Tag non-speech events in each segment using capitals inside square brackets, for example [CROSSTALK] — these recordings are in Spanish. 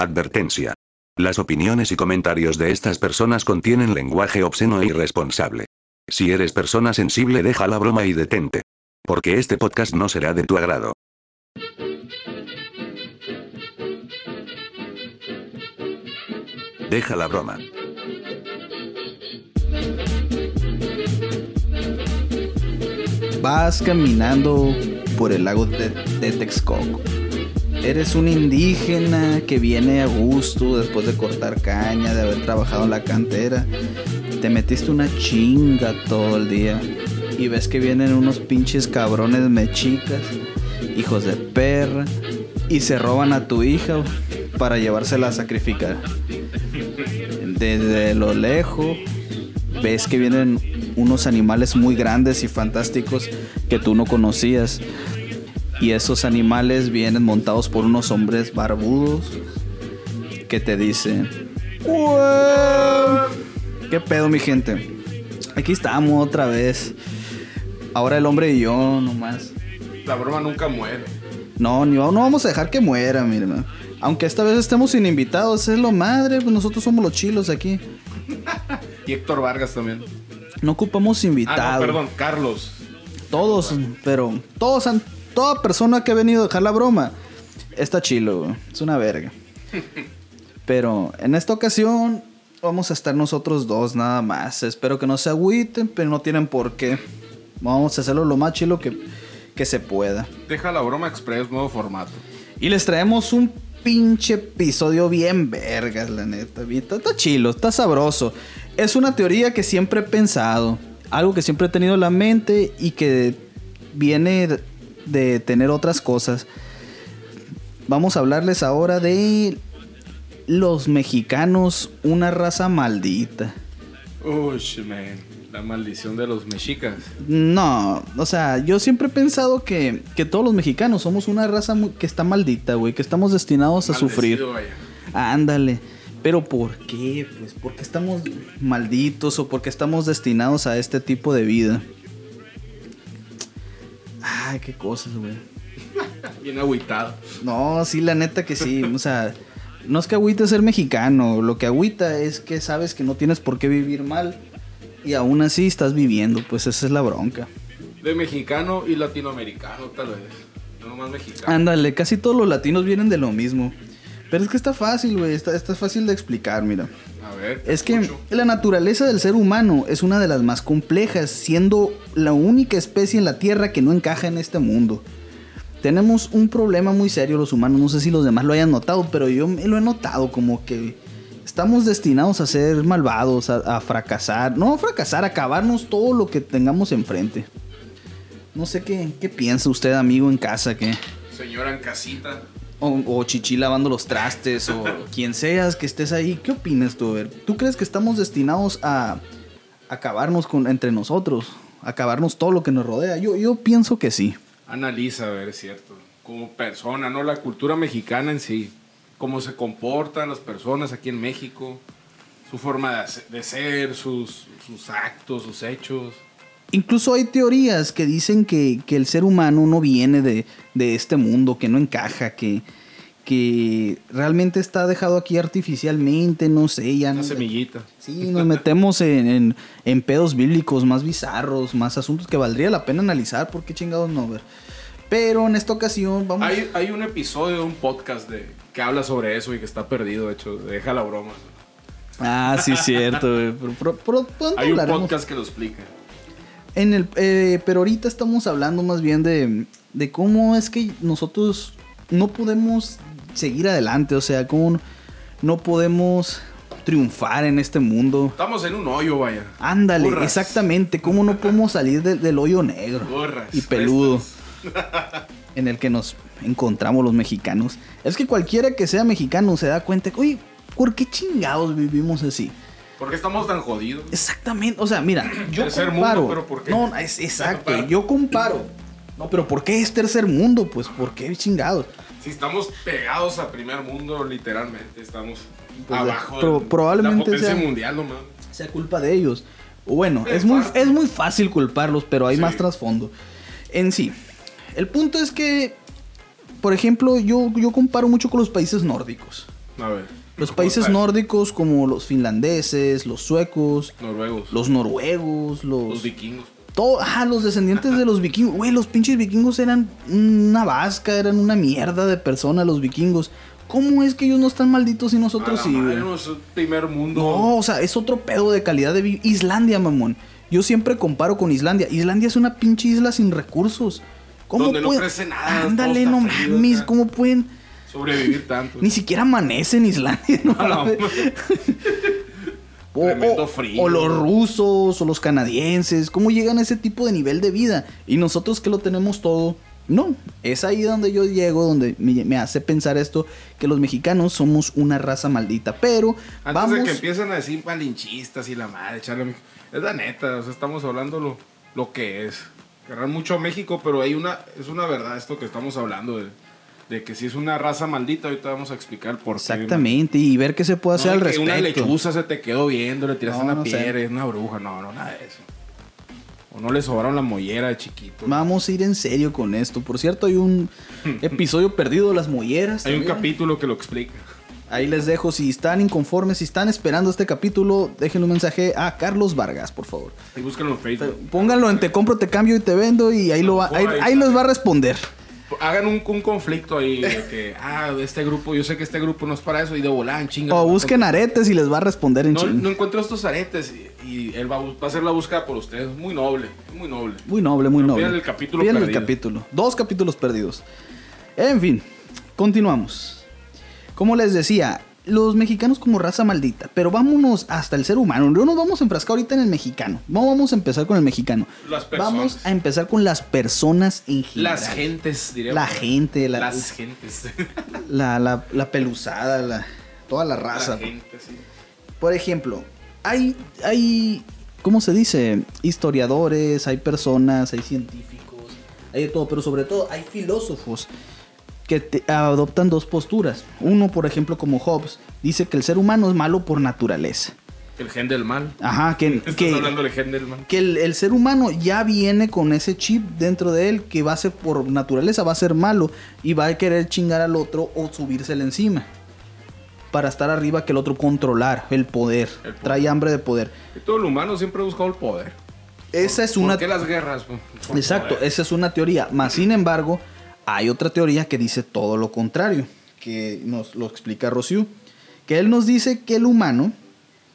Advertencia. Las opiniones y comentarios de estas personas contienen lenguaje obsceno e irresponsable. Si eres persona sensible, deja la broma y detente. Porque este podcast no será de tu agrado. Deja la broma. Vas caminando por el lago de, Texcoco. Eres un indígena que viene a gusto después de cortar caña, de haber trabajado en la cantera. Te metiste una chinga todo el día. Y ves que vienen unos pinches cabrones mechicas, hijos de perra, y se roban a tu hija para llevársela a sacrificar. Desde lo lejos ves que vienen unos animales muy grandes y fantásticos que tú no conocías. Y esos animales vienen montados por unos hombres barbudos que te dicen, "Wow". ¿Qué pedo mi gente? Aquí estamos otra vez. Ahora el hombre y yo nomás. La broma nunca muere. No, ni no vamos a dejar que muera, miren. Aunque esta vez estemos sin invitados, es lo madre, pues nosotros somos los chilos aquí. [LAUGHS] Y Héctor Vargas también. No ocupamos invitados. Ah, no, perdón, Carlos. Todos, pero todos han, toda persona que ha venido a dejar la broma está chilo, güey. Es una verga. Pero en esta ocasión vamos a estar nosotros dos nada más. Espero que no se agüiten, pero no tienen por qué. Vamos a hacerlo lo más chilo que, que se pueda. Deja la broma express, nuevo formato. Y les traemos un pinche episodio bien vergas, la neta. Está, está chilo, está sabroso. Es una teoría que siempre he pensado. Algo que siempre he tenido en la mente y que viene de- tener otras cosas. Vamos a hablarles ahora de los mexicanos, una raza maldita. Uy, man. La maldición de los mexicas. No, o sea, yo siempre he pensado que, que todos los mexicanos somos una raza muy- que está maldita, güey, que estamos destinados a sufrir. Vaya. Ándale. Pero ¿por qué? Pues porque estamos malditos o porque estamos destinados a este tipo de vida. Ay, qué cosas, güey. [LAUGHS] Bien agüitado. No, sí, la neta que sí. O sea, no es que agüite ser mexicano. Lo que agüita es que sabes que no tienes por qué vivir mal. Y aún así estás viviendo. Pues esa es la bronca. De mexicano y latinoamericano, tal vez. No nomás mexicano. Ándale, casi todos los latinos vienen de lo mismo. Pero es que está fácil, güey. Está, está fácil de explicar, mira. Ver. Es que escucho. la naturaleza del ser humano es una de las más complejas, siendo la única especie en la Tierra que no encaja en este mundo. Tenemos un problema muy serio los humanos, no sé si los demás lo hayan notado, pero yo me lo he notado como que estamos destinados a ser malvados, a, a fracasar, no a fracasar, a acabarnos todo lo que tengamos enfrente. No sé qué, qué piensa usted, amigo, en casa, que... Señora en casita. O, Chichi lavando los trastes, o quien seas que estés ahí. ¿Qué opinas tú? Ver, ¿tú crees que estamos destinados a acabarnos con, entre nosotros? Acabarnos todo lo que nos rodea. Yo, yo pienso que sí. Analiza, a ver, es cierto. Como persona, ¿no? La cultura mexicana en sí. Cómo se comportan las personas aquí en México. Su forma de, de ser, sus, sus actos, sus hechos. Incluso hay teorías que dicen que, que el ser humano no viene de, de este mundo, que no encaja, que, que realmente está dejado aquí artificialmente, no sé, ya Una semillita. Sí, nos metemos en, en, en pedos bíblicos más bizarros, más asuntos que valdría la pena analizar, porque chingados no ver. Pero en esta ocasión vamos... Hay, hay un episodio de un podcast de, que habla sobre eso y que está perdido, de hecho. Deja la broma. Ah, sí, cierto. Pero- pero- pero pronto Hay un hablaremos. podcast que lo explica. En el, eh, pero ahorita estamos hablando más bien de, de cómo es que nosotros no podemos seguir adelante, o sea, cómo no podemos triunfar en este mundo. Estamos en un hoyo, vaya. Ándale, Burras. exactamente, cómo no podemos salir de- del hoyo negro Burras, y peludo en el que nos encontramos los mexicanos. Es que cualquiera que sea mexicano se da cuenta, que, oye, ¿por qué chingados vivimos así? ¿Por qué estamos tan jodidos? Exactamente, o sea, mira, [CLEARS THROAT] yo Tercer comparo. mundo, pero ¿por qué? No, es exacto, yo comparo. No, pero ¿por qué es tercer mundo? Pues, ¿por qué chingados? Si estamos pegados a primer mundo, literalmente. Estamos Pues, abajo pro- probablemente la sea- mundial, no. Sea culpa de ellos. Bueno, En es muy, es muy fácil culparlos, pero hay Sí. más trasfondo. En sí, el punto es que, por ejemplo, yo, yo comparo mucho con los países nórdicos. A ver. Los países ¿Cómo nórdicos como los finlandeses, los suecos? Noruegos. los noruegos, los... Los vikingos. todo, ah, los descendientes de los vikingos. Güey, los pinches vikingos eran una vasca, eran una mierda de personas los vikingos. ¿Cómo es que ellos no están malditos y nosotros sí, güey? no, es primer mundo. No, o sea, es otro pedo de calidad de vida. Islandia, mamón. Yo siempre comparo con Islandia. Islandia es una pinche isla sin recursos. ¿Cómo Donde no pueden- crece nada, Ándale, no mames. ¿Cómo pueden? Sobrevivir tanto. Ni siquiera amanece en Islandia. [LAUGHS] ¿no? A la madre. O, frío. o los rusos o los canadienses. ¿Cómo llegan a ese tipo de nivel de vida? Y nosotros que lo tenemos todo. No, es ahí donde yo llego, donde me, me hace pensar esto, que los mexicanos somos una raza maldita. Pero Antes vamos... de que empiecen a decir malinchistas y la madre, echarle... Es la neta, o sea, estamos hablando lo, lo que es. Querrán mucho a México, pero hay una, es una verdad esto que estamos hablando de, de que si es una raza maldita, ahorita vamos a explicar por qué. Exactamente, y ver qué se puede hacer No, al que respecto. una lechuza se te quedó viendo, le tiraste No, una no sé. piedra, es una bruja, no, no, nada de eso. O no le sobraron la mollera de chiquito. Vamos a ir en serio con esto. Por cierto, hay un [LAUGHS] episodio perdido de las molleras. Hay un capítulo que lo explica. Ahí les dejo. Si están inconformes, si están esperando este capítulo, déjenle un mensaje a Carlos Vargas, por favor. Y búscalo en Facebook. Pónganlo en Te compro, te cambio y te vendo y ahí, lo va, ahí, ahí les va a responder. Hagan un, un conflicto ahí de que, ah, de este grupo, yo sé que este grupo no es para eso y de volar en chinga. O busquen aretes y les va a responder en No, ching. no encuentro estos aretes y, y él va, a bu- va a hacer la búsqueda por ustedes. Muy noble, muy noble. Muy noble, muy Pero noble. el capítulo Pídanle el perdido. capítulo. Dos capítulos perdidos. En fin, continuamos. Como les decía, los mexicanos como raza maldita, pero vámonos hasta el ser humano. No nos vamos a enfrascar ahorita en el mexicano. No vamos a empezar con el mexicano. Las personas. Vamos a empezar con las personas en general. Las gentes, diría. La gente, la, Las gentes. la, la, la peluzada, la, toda la raza. La gente, sí. Por ejemplo, hay, hay, ¿cómo se dice? Historiadores, hay personas, hay científicos, hay de todo, pero sobre todo hay filósofos que te- adoptan dos posturas. Uno, por ejemplo, como Hobbes, dice que el ser humano es malo por naturaleza. El gen del mal. Ajá, que, [LAUGHS] Estás que, hablando del gen del mal. que el, el ser humano ya viene con ese chip dentro de él que va a ser por naturaleza, va a ser malo y va a querer chingar al otro o subírsele encima. Para estar arriba que el otro controlar el poder. El poder. Trae hambre de poder. Y todo el humano siempre ha buscado el poder. Esa es ¿Por una... qué las guerras? Por- por Exacto, poder. esa es una teoría. Más sin embargo, hay otra teoría que dice todo lo contrario. Que nos lo explica Rocío. Que él nos dice que el humano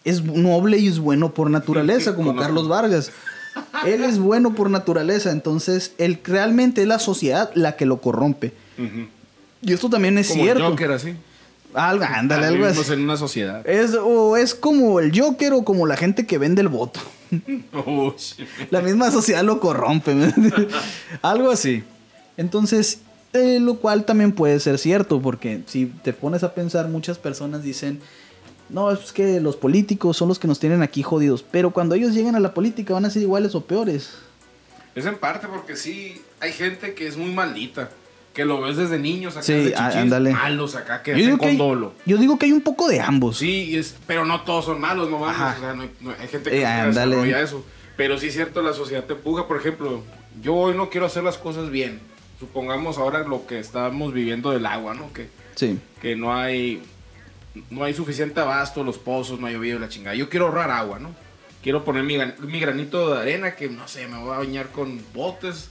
es noble y es bueno por naturaleza, [LAUGHS] como. Carlos Vargas. Él es bueno por naturaleza, entonces él realmente es la sociedad la que lo corrompe. Ujú. Y esto también es Como cierto. el Joker así. Algo, ándale, algo así. en una sociedad. Es, o es como el Joker o como la gente que vende el voto. [LAUGHS] Oh. La misma sociedad lo corrompe. [LAUGHS] Algo así. Entonces, eh, lo cual también puede ser cierto, porque si te pones a pensar, muchas personas dicen, no, es que los políticos son los que nos tienen aquí jodidos, pero cuando ellos llegan a la política van a ser iguales o peores. Es en parte porque sí, hay gente que es muy maldita. Que lo ves desde niños acá Sí, de á- chichis, ándale. malos acá que Yo hacen con dolo. yo digo que hay un poco de ambos. Sí, es, pero no todos son malos, no vamos. Ajá. O sea, no hay, no- hay gente que Eh, desarrolla eso. Pero sí es cierto, la sociedad te empuja. Por ejemplo, yo hoy no quiero hacer las cosas bien. Supongamos ahora lo que estamos viviendo del agua, ¿no? Que, Sí. que no hay no hay suficiente abasto, los pozos, no ha llovido la chingada. Yo quiero ahorrar agua, ¿no? Quiero poner mi, gran- mi granito de arena que, no sé, me voy a bañar con botes.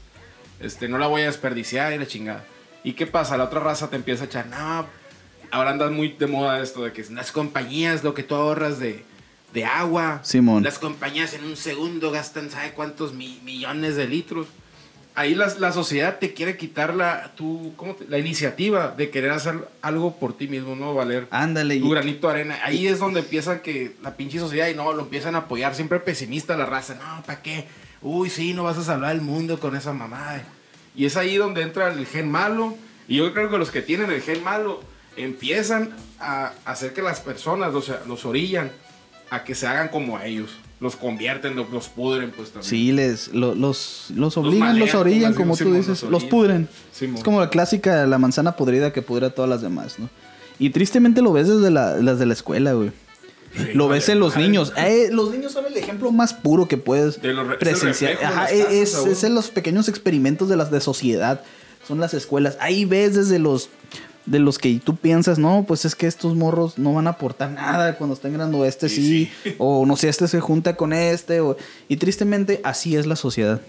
Este, no la voy a desperdiciar y la chingada. ¿Y qué pasa? La otra raza te empieza a echar, no, ahora andas muy de moda esto de que las compañías, lo que tú ahorras de, de agua. Simón. Las compañías en un segundo gastan, ¿sabe cuántos mi- millones de litros? Ahí las- la, sociedad te quiere quitar la, tu, ¿cómo te- la iniciativa de querer hacer algo por ti mismo, ¿no? Valer Ándale. tu y- granito de arena. Ahí es donde empiezan que la pinche sociedad y no, lo empiezan a apoyar. Siempre pesimista la raza. No, ¿para qué? Uy, sí, no vas a salvar el mundo con esa mamada. Y es ahí donde entra el gen malo. Y yo creo que los que tienen el gen malo empiezan a hacer que las personas los, los orillan a que se hagan como ellos. Los convierten, los, los pudren, pues también. Sí, les, lo- los, los obligan, los, malean, orillan, como tú dices, Simón, los los pudren. Simón. Es como la clásica, la manzana podrida que pudre a todas las demás, ¿no? Y tristemente lo ves desde la, las de la escuela, güey. Sí, Lo ves en los madre. niños. Eh, los niños son el ejemplo más puro que puedes los presenciar. Ajá, es, es, es en los pequeños experimentos de las de sociedad. Son las escuelas. Ahí ves desde los de los que tú piensas, no, pues es que estos morros no van a aportar nada cuando estén grabando este sí, o no sé, este se junta con este, o... y tristemente así es la sociedad.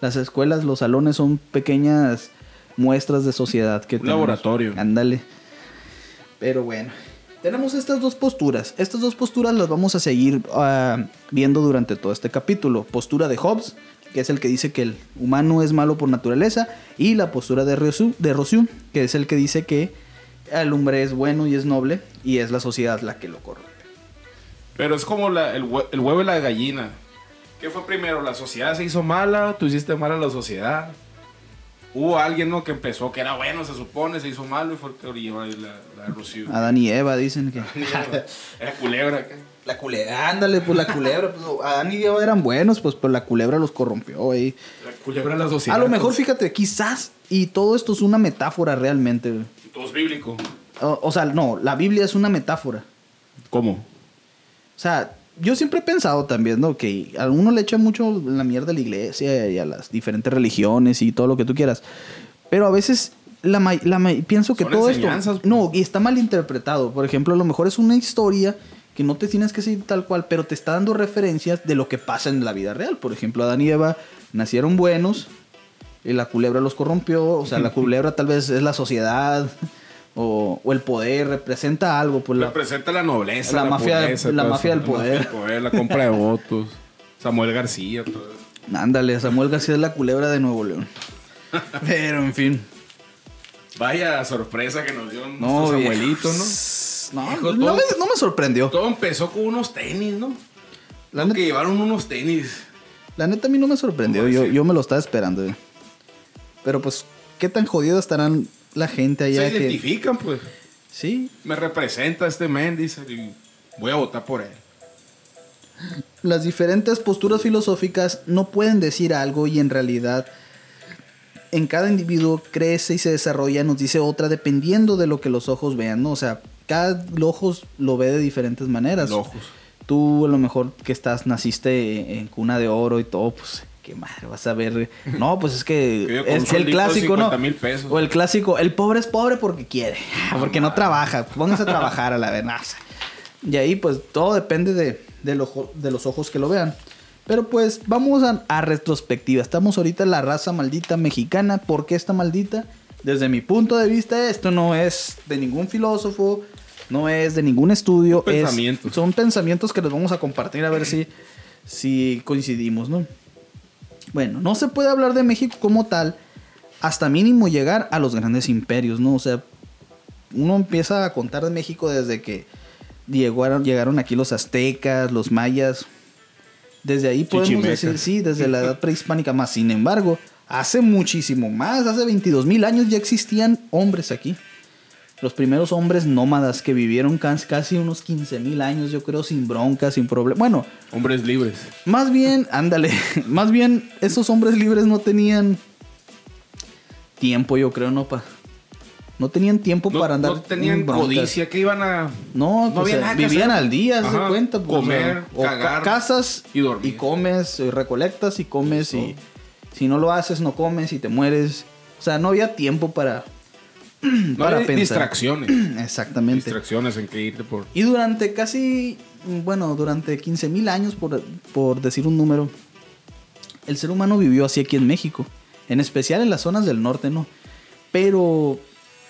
Las escuelas, los salones son pequeñas muestras de sociedad que Un tenemos. laboratorio. Ándale. Pero bueno, tenemos estas dos posturas. Estas dos posturas las vamos a seguir ah, viendo durante todo este capítulo. Postura de Hobbes, que es el que dice que el humano es malo por naturaleza, y la postura de Rousseau, de Rousseau, que es el que dice que el hombre es bueno y es noble, y es la sociedad la que lo corrompe. Pero es como la- el, hue- el huevo y la gallina. ¿Qué fue primero? ¿La sociedad se hizo mala? ¿Tú hiciste mala la sociedad? Hubo alguien ¿no? que empezó que era bueno, se supone, se hizo malo y fue el que orilló la, la Rocío. Adán y Eva dicen que... [LAUGHS] Era culebra. acá. La culebra, ándale, pues la culebra, pues Adán y Eva eran buenos, pues, pero la culebra los corrompió ahí. La culebra la sociedad. A lo mejor, fíjate, quizás, y todo esto es una metáfora realmente. güey. Todo es bíblico. O, o sea, no, la Biblia es una metáfora. ¿Cómo? O sea, yo siempre he pensado también, ¿no? Que a uno le echa mucho la mierda a la iglesia y a las diferentes religiones y todo lo que tú quieras. Pero a veces la, ma- la pienso que Son todo esto... enseñanzas. No, y está mal interpretado. Por ejemplo, a lo mejor es una historia que no te tienes que seguir tal cual, pero te está dando referencias de lo que pasa en la vida real. Por ejemplo, Adán y Eva nacieron buenos y la culebra los corrompió. O sea, la [LAUGHS] culebra tal vez es la sociedad o, o el poder, representa algo. Pues la, Representa la nobleza. la mafia- la mafia del poder. La, poder, compra de votos. Samuel García. Todo eso. Ándale, Samuel García es la culebra de Nuevo León. [LAUGHS] Pero, en fin. Vaya sorpresa que nos dio No, nuestros viejo. abuelitos, ¿no? No, Viejo, no, todo- me, no me sorprendió. Todo empezó con unos tenis, ¿no? La Lo neta, que llevaron unos tenis. la neta a mí no me sorprendió. ¿Cómo Yo, yo me lo estaba esperando. güey. Pero pues, ¿qué tan jodidos estarán la gente allá Se que... identifican, pues. Sí, Me representa este men, dice, y voy a votar por él. las diferentes posturas filosóficas no pueden decir algo y en realidad en cada individuo crece y se desarrolla, nos dice otra dependiendo de lo que los ojos vean, ¿no? O sea, cada ojos lo ve de diferentes maneras. Tú a lo mejor que estás, naciste en cuna de oro y todo, pues qué madre vas a ver. [LAUGHS] No, pues es que es el de clásico, ¿no? 50,000 pesos. O el clásico, el pobre es pobre porque quiere, [LAUGHS] porque no trabaja. Póngase a trabajar a la sea. Y ahí pues todo depende de, ojo- de los ojos que lo vean. Pero pues vamos a, a retrospectiva. Estamos ahorita en la raza maldita mexicana. ¿Por qué está maldita? Desde mi punto de vista, esto no es de ningún filósofo, no es de ningún estudio. Son es- pensamientos. son pensamientos que les vamos a compartir a ver si, si coincidimos, ¿no? Bueno, no se puede hablar de México como tal hasta mínimo llegar a los grandes imperios, ¿no? O sea, uno empieza a contar de México desde que llegaron, llegaron aquí los aztecas, los mayas. Desde ahí podemos decir, sí, desde la edad prehispánica más. Sin embargo, hace muchísimo más, hace 22 mil años ya existían hombres aquí. Los primeros hombres nómadas que vivieron cas- casi unos 15 mil años, yo creo, sin broncas, sin problemas. Bueno, Hombres libres. más bien, ándale, [LAUGHS] más bien esos hombres libres no tenían tiempo, yo creo, no pa. No tenían tiempo No, para andar no tenían codicia, que iban a... No, pues, eh, vivían al día, Ajá, cuenta. pues, comer, o cagar casas y dormir. y comes, y recolectas y comes y. si no lo haces no comes y te mueres. O sea, no había tiempo para [CLEARS THROAT] No para pensar. distracciones. [CLEARS THROAT] Exactamente. distracciones en que irte por... Y durante casi, bueno, durante 15 mil años, por, por decir un número, el ser humano vivió así aquí en México. En especial en las zonas del norte, ¿no? Pero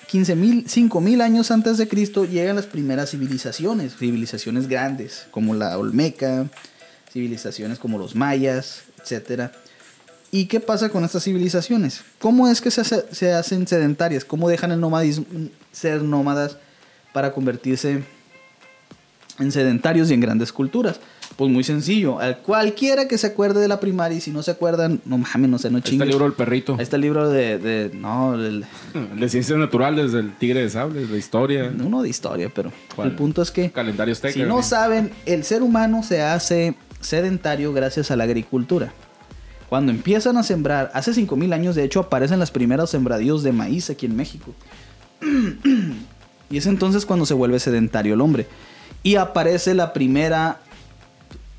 15 mil, 5 mil años antes de Cristo llegan las primeras civilizaciones, civilizaciones grandes, como la Olmeca, civilizaciones como los mayas, etcétera. ¿Y qué pasa con estas civilizaciones? ¿Cómo es que se, hace- se hacen sedentarias? ¿Cómo dejan el nomadismo ser nómadas para convertirse en sedentarios y en grandes culturas? Pues muy sencillo. Al cualquiera que se acuerde de la primaria y si no se acuerdan, no mames, no sé, no chingues. libro del perrito. El libro de, de- no, [LAUGHS] De ciencias naturales, del tigre de sables, de historia. uno de historia, pero ¿Cuál? el punto es que Calendario azteca. si ¿no? saben, el ser humano se hace sedentario gracias a la agricultura. Cuando empiezan a sembrar, hace 5000 años de hecho aparecen las primeras sembradíos de maíz aquí en México. [CLEARS THROAT] y es entonces cuando se vuelve sedentario el hombre. Y aparece la primera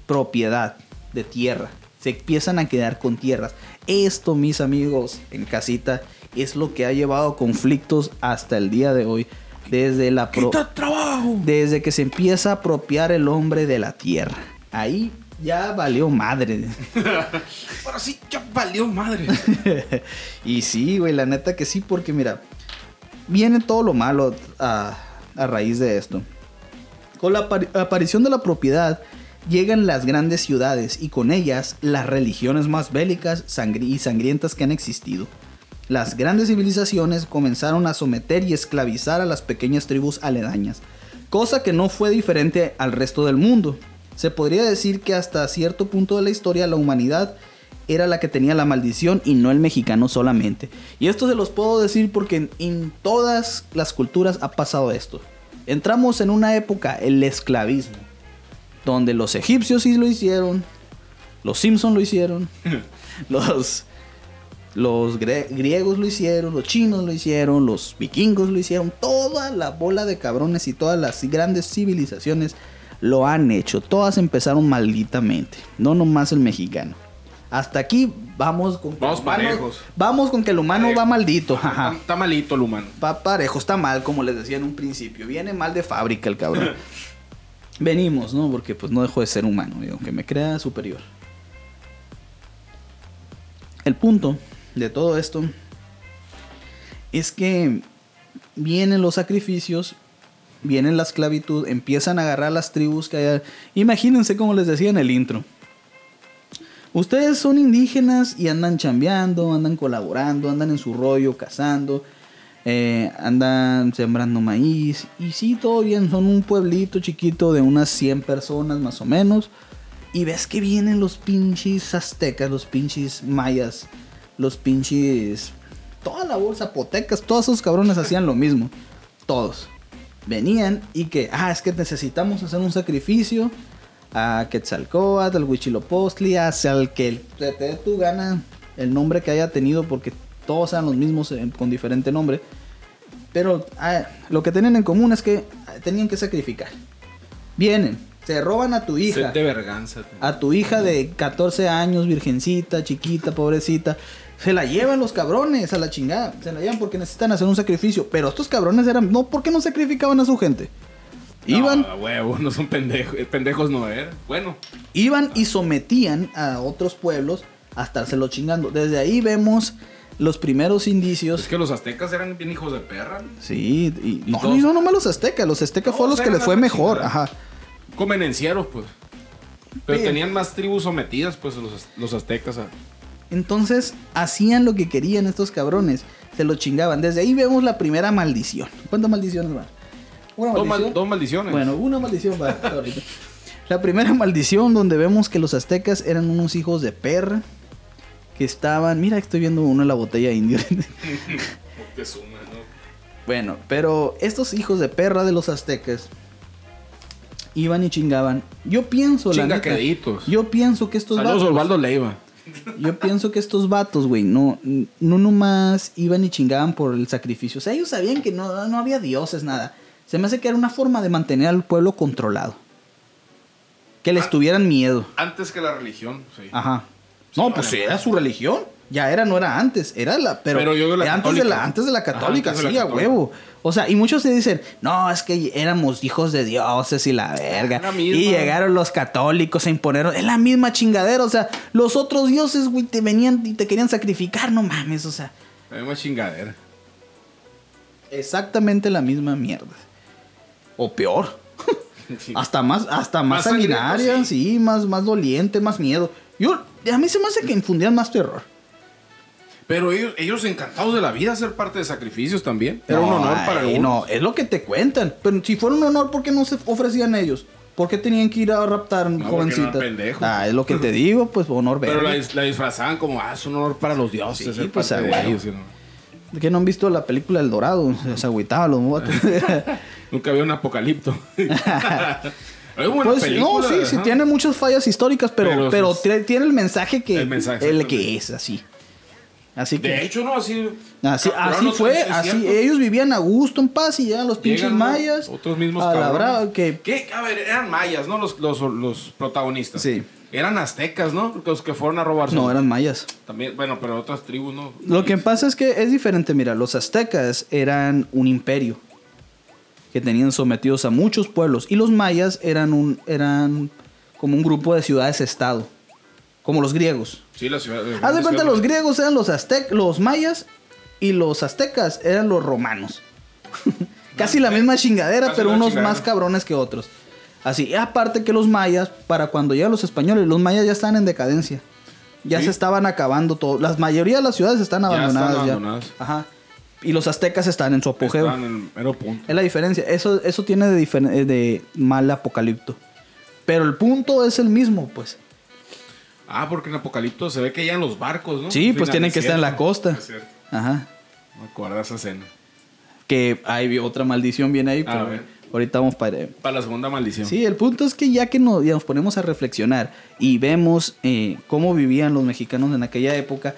propiedad de tierra. Se empiezan a quedar con tierras. Esto, mis amigos, en casita, es lo que ha llevado a conflictos hasta el día de hoy. Desde la pro- desde que se empieza a apropiar el hombre de la tierra. Ahí ya valió madre. [LAUGHS] Ahora sí, ya valió madre. [LAUGHS] y sí, güey, la neta que sí, porque mira, viene todo lo malo a, a raíz de esto. Con la apari- aparición de la propiedad llegan las grandes ciudades y con ellas las religiones más bélicas sangri- y sangrientas que han existido. Las grandes civilizaciones comenzaron a someter y esclavizar a las pequeñas tribus aledañas, cosa que no fue diferente al resto del mundo. Se podría decir que hasta cierto punto de la historia la humanidad era la que tenía la maldición y no el mexicano solamente. Y esto se los puedo decir porque en, en todas las culturas ha pasado esto. Entramos en una época, el esclavismo, donde los egipcios sí lo hicieron, los Simpson lo hicieron, [LAUGHS] [LAUGHS] los, los gre- griegos lo hicieron, los chinos lo hicieron, los vikingos lo hicieron, toda la bola de cabrones y todas las grandes civilizaciones lo han hecho. Todas empezaron malditamente, no nomás el mexicano. Hasta aquí vamos con que Vamos el humano- parejos. Vamos con que el humano va maldito. Está, malito el humano. Va parejo, está mal, como les decía en un principio. Viene mal de fábrica el cabrón. [LAUGHS] Venimos, ¿no? Porque pues no dejo de ser humano, digo, aunque me crea superior. El punto de todo esto es que vienen los sacrificios, viene la esclavitud, empiezan a agarrar las tribus que hay. Imagínense como les decía en el intro. Ustedes son indígenas y andan chambeando, andan colaborando, andan en su rollo, cazando, eh, andan sembrando maíz. Y sí, todo bien, son un pueblito chiquito de unas 100 personas más o menos. Y ves que vienen los pinches aztecas, los pinches mayas, los pinches... Toda la bolsa, zapotecas, todos esos cabrones hacían lo mismo. Todos. Venían y que, ah, es que necesitamos hacer un sacrificio a Quetzalcóatl, al Huichilopostli, hacia el que te, te dé tu gana el nombre que haya tenido, porque todos eran los mismos eh, con diferente nombre. Pero ah, lo que tenían en común es que ah, tenían que sacrificar. Vienen, se roban a tu hija. De verganza. A tu hija de 14 años, virgencita, chiquita, pobrecita. Se la llevan los cabrones a la chingada. Se la llevan porque necesitan hacer un sacrificio. Pero estos cabrones eran. No, ¿por qué no sacrificaban a su gente? Iban, No, huevo, no son pendejos. eh, Pendejos no eran. Bueno, iban y sometían a otros pueblos a estárselo chingando. Desde ahí vemos los primeros indicios. es que los aztecas eran bien hijos de perra. ¿no? Sí, y, no, todos- no, nomás los aztecas. Los aztecas fueron los que les fue mejor. chingada. Ajá. Convenencieros, pues. Pero tenían más tribus sometidas, pues, los, los aztecas. a- Entonces hacían lo que querían estos cabrones. Se lo chingaban. Desde ahí vemos la primera maldición. ¿Cuántas maldiciones van? ¿Una Dos, mal- maldición? dos maldiciones. Bueno, una maldición va [LAUGHS] ahorita. La primera maldición donde vemos que los aztecas eran unos hijos de perra. Que estaban... Mira, estoy viendo uno en la botella indio. [LAUGHS] Te suma, ¿no? bueno, pero estos hijos de perra de los aztecas... Iban y chingaban. Yo pienso, la neta. Yo pienso que estos Saludos, vatos- Osvaldo Leiva. Yo pienso que estos vatos, güey, no, no nomás iban y chingaban por el sacrificio. O sea, ellos sabían que no, no había dioses, nada. Se me hace que era una forma de mantener al pueblo controlado. Que les Ah. tuvieran miedo. Antes que la religión, sí. Ajá. No, pues era su religión. Ya era, no era antes. Era la. Pero, yo la antes, de la, católica. antes de la católica, la sí, a católica. huevo. O sea, y muchos se dicen, no, es que éramos hijos de dioses y la verga. La misma. Y llegaron los católicos a imponer. Es la misma chingadera. O sea, los otros dioses, güey, te venían y te querían sacrificar. No mames, o sea. Hay más chingadera. Exactamente la misma mierda. O peor. [LAUGHS] Sí. Hasta más, hasta más, Más sanguinaria, sí. sí. más, más doliente, más miedo. Yo, a mí se me hace que infundían más terror. Pero ellos, ellos encantados de la vida ser parte de sacrificios también. Era un No, honor para uno. No, es lo que te cuentan. Pero si fuera un honor, ¿por qué no se ofrecían ellos? ¿Por qué tenían que ir a raptar porque jovencitas? Ah, es lo que te [LAUGHS] digo, pues honor Pero la, dis- la disfrazaban como, ah, es un honor para los dioses. Sí, pues, parte ah, de ellos, ¿no? Que no han visto la película El Dorado, se agüitaban los motos. [LAUGHS] Nunca había un apocalipto. [LAUGHS] Pues, no, sí, sí, tiene muchas fallas históricas, pero, Pero tiene- el mensaje que El mensaje, el exactamente. que es así. Así que. De hecho, no, así. Así, así fue, así ellos vivían a gusto en paz y ya los pinches Llegan mayas. Otros mismos a la cabrones. brava, que ¿Qué? A ver, eran mayas, ¿no? Los, los, los protagonistas. Sí. Eran aztecas, ¿no? Los que fueron a robar. no eran mayas. También, bueno, pero otras tribus, ¿no? Lo que pasa es que es diferente, mira, los aztecas eran un imperio que tenían sometidos a muchos pueblos y los mayas eran un eran como un grupo de ciudades-estado, como los griegos. Sí, la ciudad. Haz de cuenta, los griegos eran los aztec, los mayas y los aztecas eran los romanos. [LAUGHS] Casi la misma chingadera, Casi pero unos chingadera. más cabrones que otros. Así, aparte que los mayas, para cuando llegan los españoles, los mayas ya estaban en decadencia. Ya Sí. se estaban acabando todo. La mayoría de las ciudades están Ya están abandonadas. Ya abandonadas. Ajá. Y los aztecas están en su apogeo. Estaban en el mero punto. Es la diferencia. Eso, eso tiene de, eh, de mal apocalipto. Pero el punto es el mismo, pues. Ah, porque en Apocalipto se ve que en los barcos, ¿no? Sí, pues tienen que estar en la costa. Es. Ajá. Me acuerdo esa escena. Que hay otra maldición viene ahí, A pero ver. ahorita vamos para... Para la segunda maldición. Sí, el punto es que ya que nos, ya nos ponemos a reflexionar y vemos eh, cómo vivían los mexicanos en aquella época,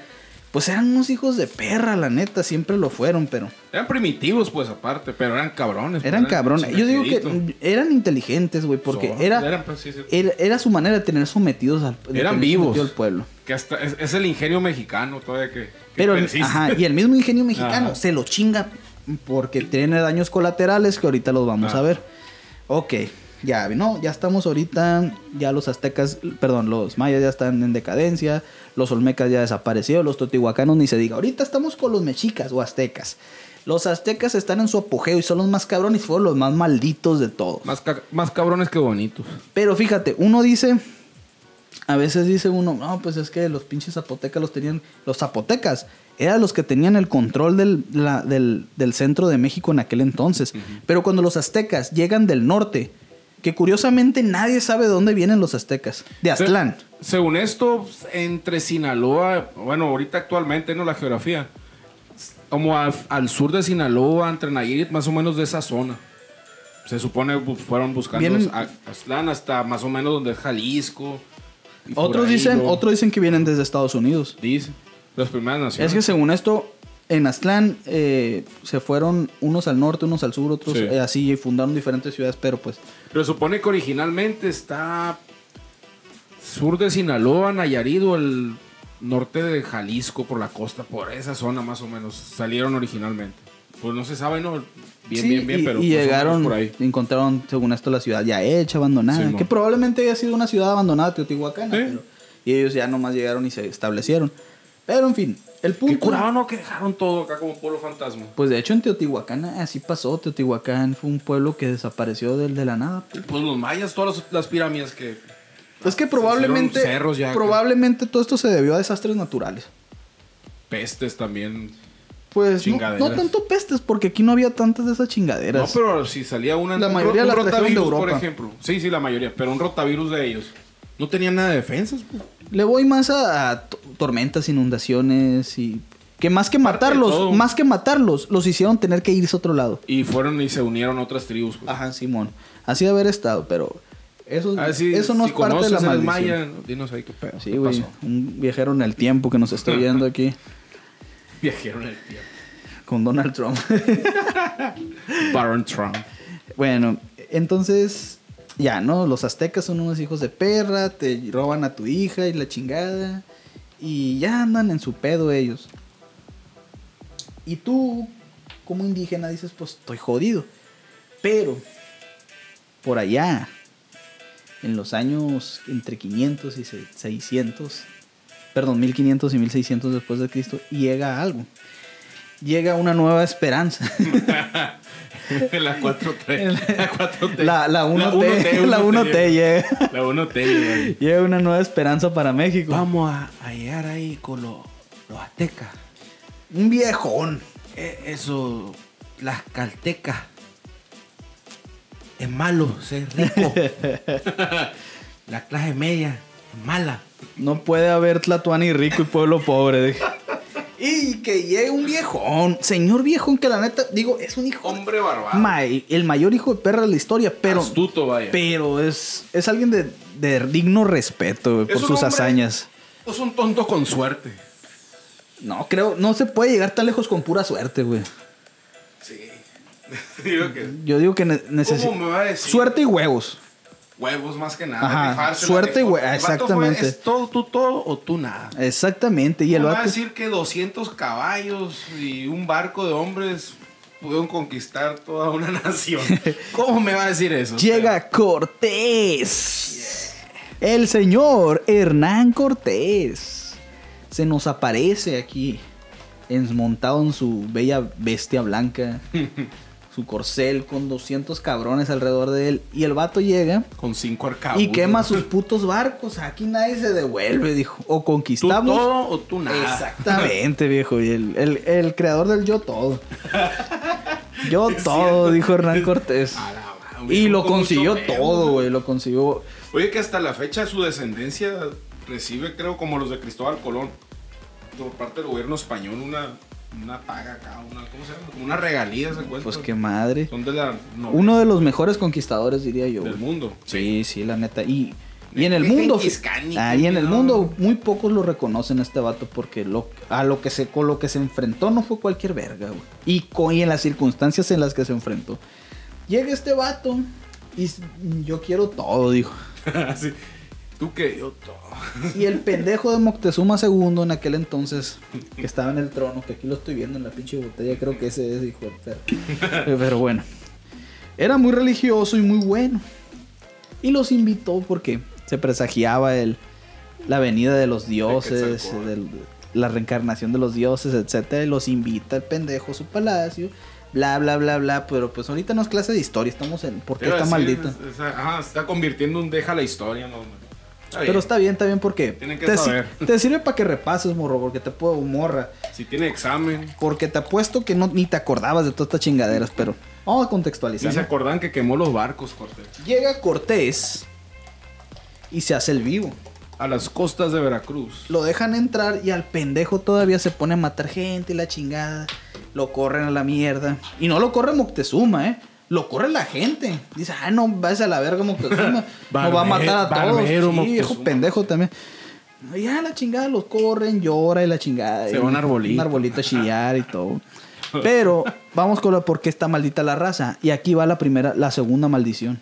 pues eran unos hijos de perra, la neta, siempre lo fueron, pero Eran primitivos, pues, aparte, pero eran cabrones. eran pues, cabrones. Yo digo que eran inteligentes, güey, porque era, eran, pues, sí, sí. era, era su manera de tener sometidos al de Eran vivos. al pueblo. Que hasta es, es el ingenio mexicano todavía que, que Pero, persiste. ajá, y el mismo ingenio mexicano Ajá. se lo chinga porque tiene daños colaterales que ahorita los vamos a ver. Ok, ya, ¿no? Ya estamos ahorita, ya los aztecas, perdón, los mayas ya están en decadencia, los olmecas ya desaparecieron, los totihuacanos ni se diga. Ahorita estamos con los mexicas o aztecas. Los aztecas están en su apogeo y son los más cabrones y fueron los más malditos de todos. Más, ca- más cabrones que bonitos. Pero fíjate, uno dice, a veces dice uno, no, pues es que los pinches zapotecas los tenían, los zapotecas eran los que tenían el control del, la- del, del centro de México en aquel entonces. Pero cuando los aztecas llegan del norte, que curiosamente nadie sabe de dónde vienen los aztecas, de Aztlán. Se- según esto, entre Sinaloa, bueno, ahorita actualmente, ¿no? La geografía. Como al, al sur de Sinaloa, entre Nayarit, más o menos de esa zona. Se supone bu- fueron buscando Vienen- a Aztlán hasta más o menos donde es Jalisco. Otros dicen, otros dicen que vienen desde Estados Unidos. Dice. Las primeras naciones. Es que según esto, en Aztlán eh, se fueron unos al norte, unos al sur, otros Sí. eh, así y fundaron diferentes ciudades, pero pues Pero supone que originalmente está sur de Sinaloa, Nayarit o el norte de Jalisco por la costa, por esa zona más o menos salieron originalmente. Pues no se sabe, ¿no? Bien, Sí, bien, bien, y, pero y llegaron, por ahí. encontraron, según esto, la ciudad ya hecha, abandonada. Que probablemente haya sido una ciudad abandonada, Teotihuacán. Sí. pero- y ellos ya nomás llegaron y se establecieron. Pero en fin, el Qué punto. curado, ¿no? Que dejaron todo acá como pueblo fantasma. Pues de hecho en Teotihuacán así pasó. Teotihuacán fue un pueblo que desapareció del de la nada. pues. Pues los mayas, todas las, las pirámides que... Es que probablemente, cerros ya, probablemente todo esto se debió a desastres naturales. Pestes también. Pues no, no tanto pestes, porque aquí no había tantas de esas No, chingaderas. pero si salía una... La mayoría un las trajeron de rotavirus, por Europa. ejemplo. Sí, sí, la mayoría. Pero un rotavirus de ellos. No tenían nada de defensas, pues. Le voy más a, a to- tormentas, inundaciones y que más que matarlos, más que matarlos, los hicieron tener que irse a otro lado. Y fueron y se unieron a otras tribus. pues. Ajá, Simón. Así de haber estado, pero eso, Ah, sí, eso no si es parte de la maldición. Maya, dinos ahí qué pedo. Sí, ¿Qué güey. Un viajero en el tiempo que nos está viendo aquí [LAUGHS] Viajeron el tiempo. con Donald Trump. [LAUGHS] Baron Trump. bueno, entonces, ya, ¿no? Los aztecas son unos hijos de perra, te roban a tu hija y la chingada. Y ya andan en su pedo ellos. Y tú, como indígena, dices, pues estoy jodido. Pero, por allá, en los años entre 500 y se- 600, perdón, 1500 y 1600 después de Cristo, llega algo. Llega una nueva esperanza. [LAUGHS] [LAUGHS] [LAUGHS] la 4-3. La 4T. La, la 1T, la 1T, 1T llega. La 1T. güey. Llega una nueva esperanza para México. Vamos a, a llegar ahí con los, los aztecas. Un viejón. Eh, eso, las caltecas. Es malo ser rico. [LAUGHS] la clase media es mala. No puede haber Tlatuani rico y pueblo pobre. Y que llegue un viejón. Señor viejón, que la neta, digo, es un hijo. Hombre barbado. El mayor hijo de perra de la historia, pero. Astuto, vaya. Pero es, es alguien de, de digno respeto por sus hombre- hazañas. Es un tonto con suerte. No, creo, no se puede llegar tan lejos con pura suerte, güey. Sí. [LAUGHS] Digo que. Yo digo que ¿Cómo necesito. me va a decir? Suerte y huevos. Huevos más que nada. Ajá, rifarse, suerte fue, exactamente. ¿Es todo tú todo o tú nada? Exactamente. Y el ¿Cómo me va a decir que 200 caballos y un barco de hombres pudieron conquistar toda una [LAUGHS] nación? ¿Cómo me va a decir eso? Llega Cortés. El señor Hernán Cortés. Se nos aparece aquí. montado en su bella bestia blanca. [LAUGHS] su corcel con 200 cabrones alrededor de él. Y el vato llega Con cinco arcabuces. y quema sus putos barcos. Aquí nadie se devuelve, dijo. O ¿Tú conquistamos. todo o tú nada? Exactamente, viejo. Y el, el- el creador del yo todo. [LAUGHS] Yo todo, dijo Hernán Cortés. A la madre, Y lo con consiguió todo, güey. Lo consiguió. Oye, que hasta la fecha su descendencia recibe, creo, como los de Cristóbal Colón, por parte del gobierno español, una, una paga acá, una, ¿cómo se llama? Como una regalía, ¿se cuenta? Pues qué madre. Son de la Uno de los mejores conquistadores, diría yo. del mundo. Sí, sí, la neta. Y, y en el mundo. Ahí en el mundo, muy pocos lo reconocen a este vato porque lo, a lo que se, con lo que se enfrentó no fue cualquier verga, güey. Y, con, y en las circunstancias en las que se enfrentó. Llega este vato y yo quiero todo, dijo. [LAUGHS] Sí. Tú todo. Y el pendejo de Moctezuma II en aquel entonces, que estaba en el trono, que aquí lo estoy viendo en la pinche botella, creo que ese es, hijo de. [LAUGHS] Pero bueno, era muy religioso y muy bueno. Y los invitó porque se presagiaba el, la venida de los dioses, del- la reencarnación de los dioses, etcétera. Y los invita el pendejo a su palacio. Bla, bla, bla, bla. Pero pues ahorita no es clase de historia, estamos en... ¿Por qué está maldita? es- es- ajá, se está convirtiendo en un deja la historia, no, no. Está Pero está bien, está bien porque Tienen que te, si- saber. te sirve para que repases, morro, porque te puedo, morra. Si tiene examen. Porque te apuesto que no, ni te acordabas de todas estas chingaderas, pero vamos a Ni contextualizar. se ¿no? acordan que quemó los barcos, Cortés. Llega Cortés y se hace el vivo. A las costas de Veracruz. Lo dejan entrar y al pendejo todavía se pone a matar gente y la chingada. Lo corren a la mierda. Y no lo corre Moctezuma, ¿eh? Lo corre la gente. Dice, ah, no, vas a la verga Moctezuma. [LAUGHS] Nos va a matar a todos. Barbero Sí, Moctezuma. viejo pendejo también. Ya la chingada los corren, llora y la chingada. Se va un arbolito. Un arbolito a chillar y todo. [LAUGHS] Pero vamos con la por qué está maldita la raza. Y aquí va la primera, la segunda maldición.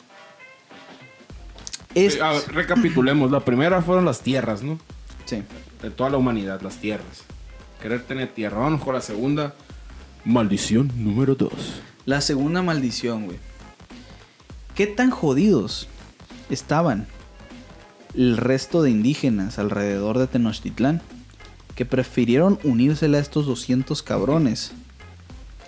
Es, Eh, a ver, recapitulemos. La primera fueron las tierras, ¿no? sí. De toda la humanidad, las tierras. Querer tener tierra. Vamos con la segunda. Maldición número dos. La segunda maldición, güey. ¿Qué tan jodidos estaban el resto de indígenas alrededor de Tenochtitlán que prefirieron unírsele a estos 200 cabrones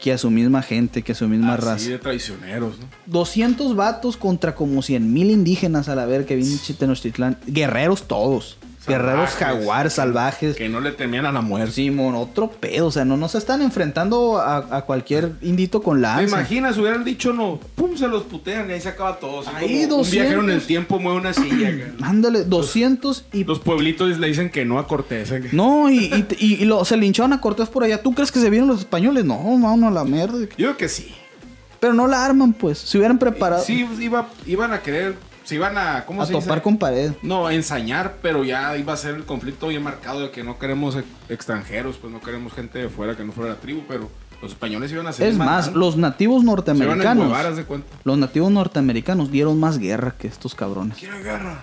que a su misma gente, que a su misma Así raza? de traicioneros, ¿no? 200 vatos contra como 100 mil indígenas a la ver que viene Tenochtitlán. Guerreros todos. Guerreros jaguar salvajes. Que no le temían a la muerte. Simón, otro pedo. O sea, no, no se están enfrentando a, a cualquier indito con ¿Te lanza. imaginas? Hubieran dicho no. Pum, se los putean y ahí se acaba todo. Así Ahí, como 200. Un viajero en el tiempo mueve una silla. Ándale, 200 y... Los pueblitos le dicen que no a Cortés. ¿eh? No, y, y, y- y lo- se lincharon a Cortés por allá. ¿Tú crees que se vieron los españoles? No, mano, a la mierda. Yo creo que sí. Pero no la arman, pues. Se hubieran preparado Sí, iba, iban a querer. Se iban a. ¿Cómo a se topar dice? con pared. No, a ensañar, pero ya iba a ser el conflicto bien marcado de que no queremos ex- extranjeros, pues no queremos gente de fuera que no fuera la tribu, pero los españoles iban a ser Es más, los nativos se iban a norteamericanos. de cuenta. Los nativos norteamericanos dieron más guerra que estos cabrones. Quiero guerra.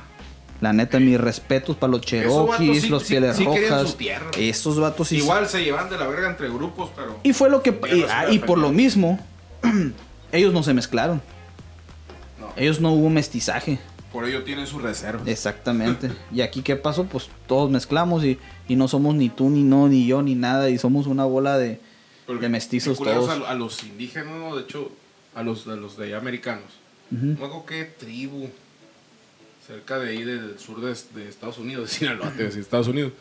La neta, mis respetos para los cherokees, sí- los sí- pieles sí querían rojas. su tierra. Estos vatos. Igual se llevan de la verga entre grupos, pero. Y fue lo que. Y, ah, y por lo mismo, [CLEARS THROAT] ellos no se mezclaron. Ellos no hubo mestizaje. Por ello tienen sus reservas. Exactamente. [LAUGHS] y aquí, ¿qué pasó? Pues todos mezclamos y, y no somos ni tú, ni no, ni yo, ni nada. Y somos una bola de, de mestizos todos. A, a los indígenas, ¿no? de hecho, a los, a los de allá americanos. Me acuerdo qué tribu, cerca de ahí del sur de, de Estados Unidos, [LAUGHS] de Sinaloa, decir, Estados Unidos,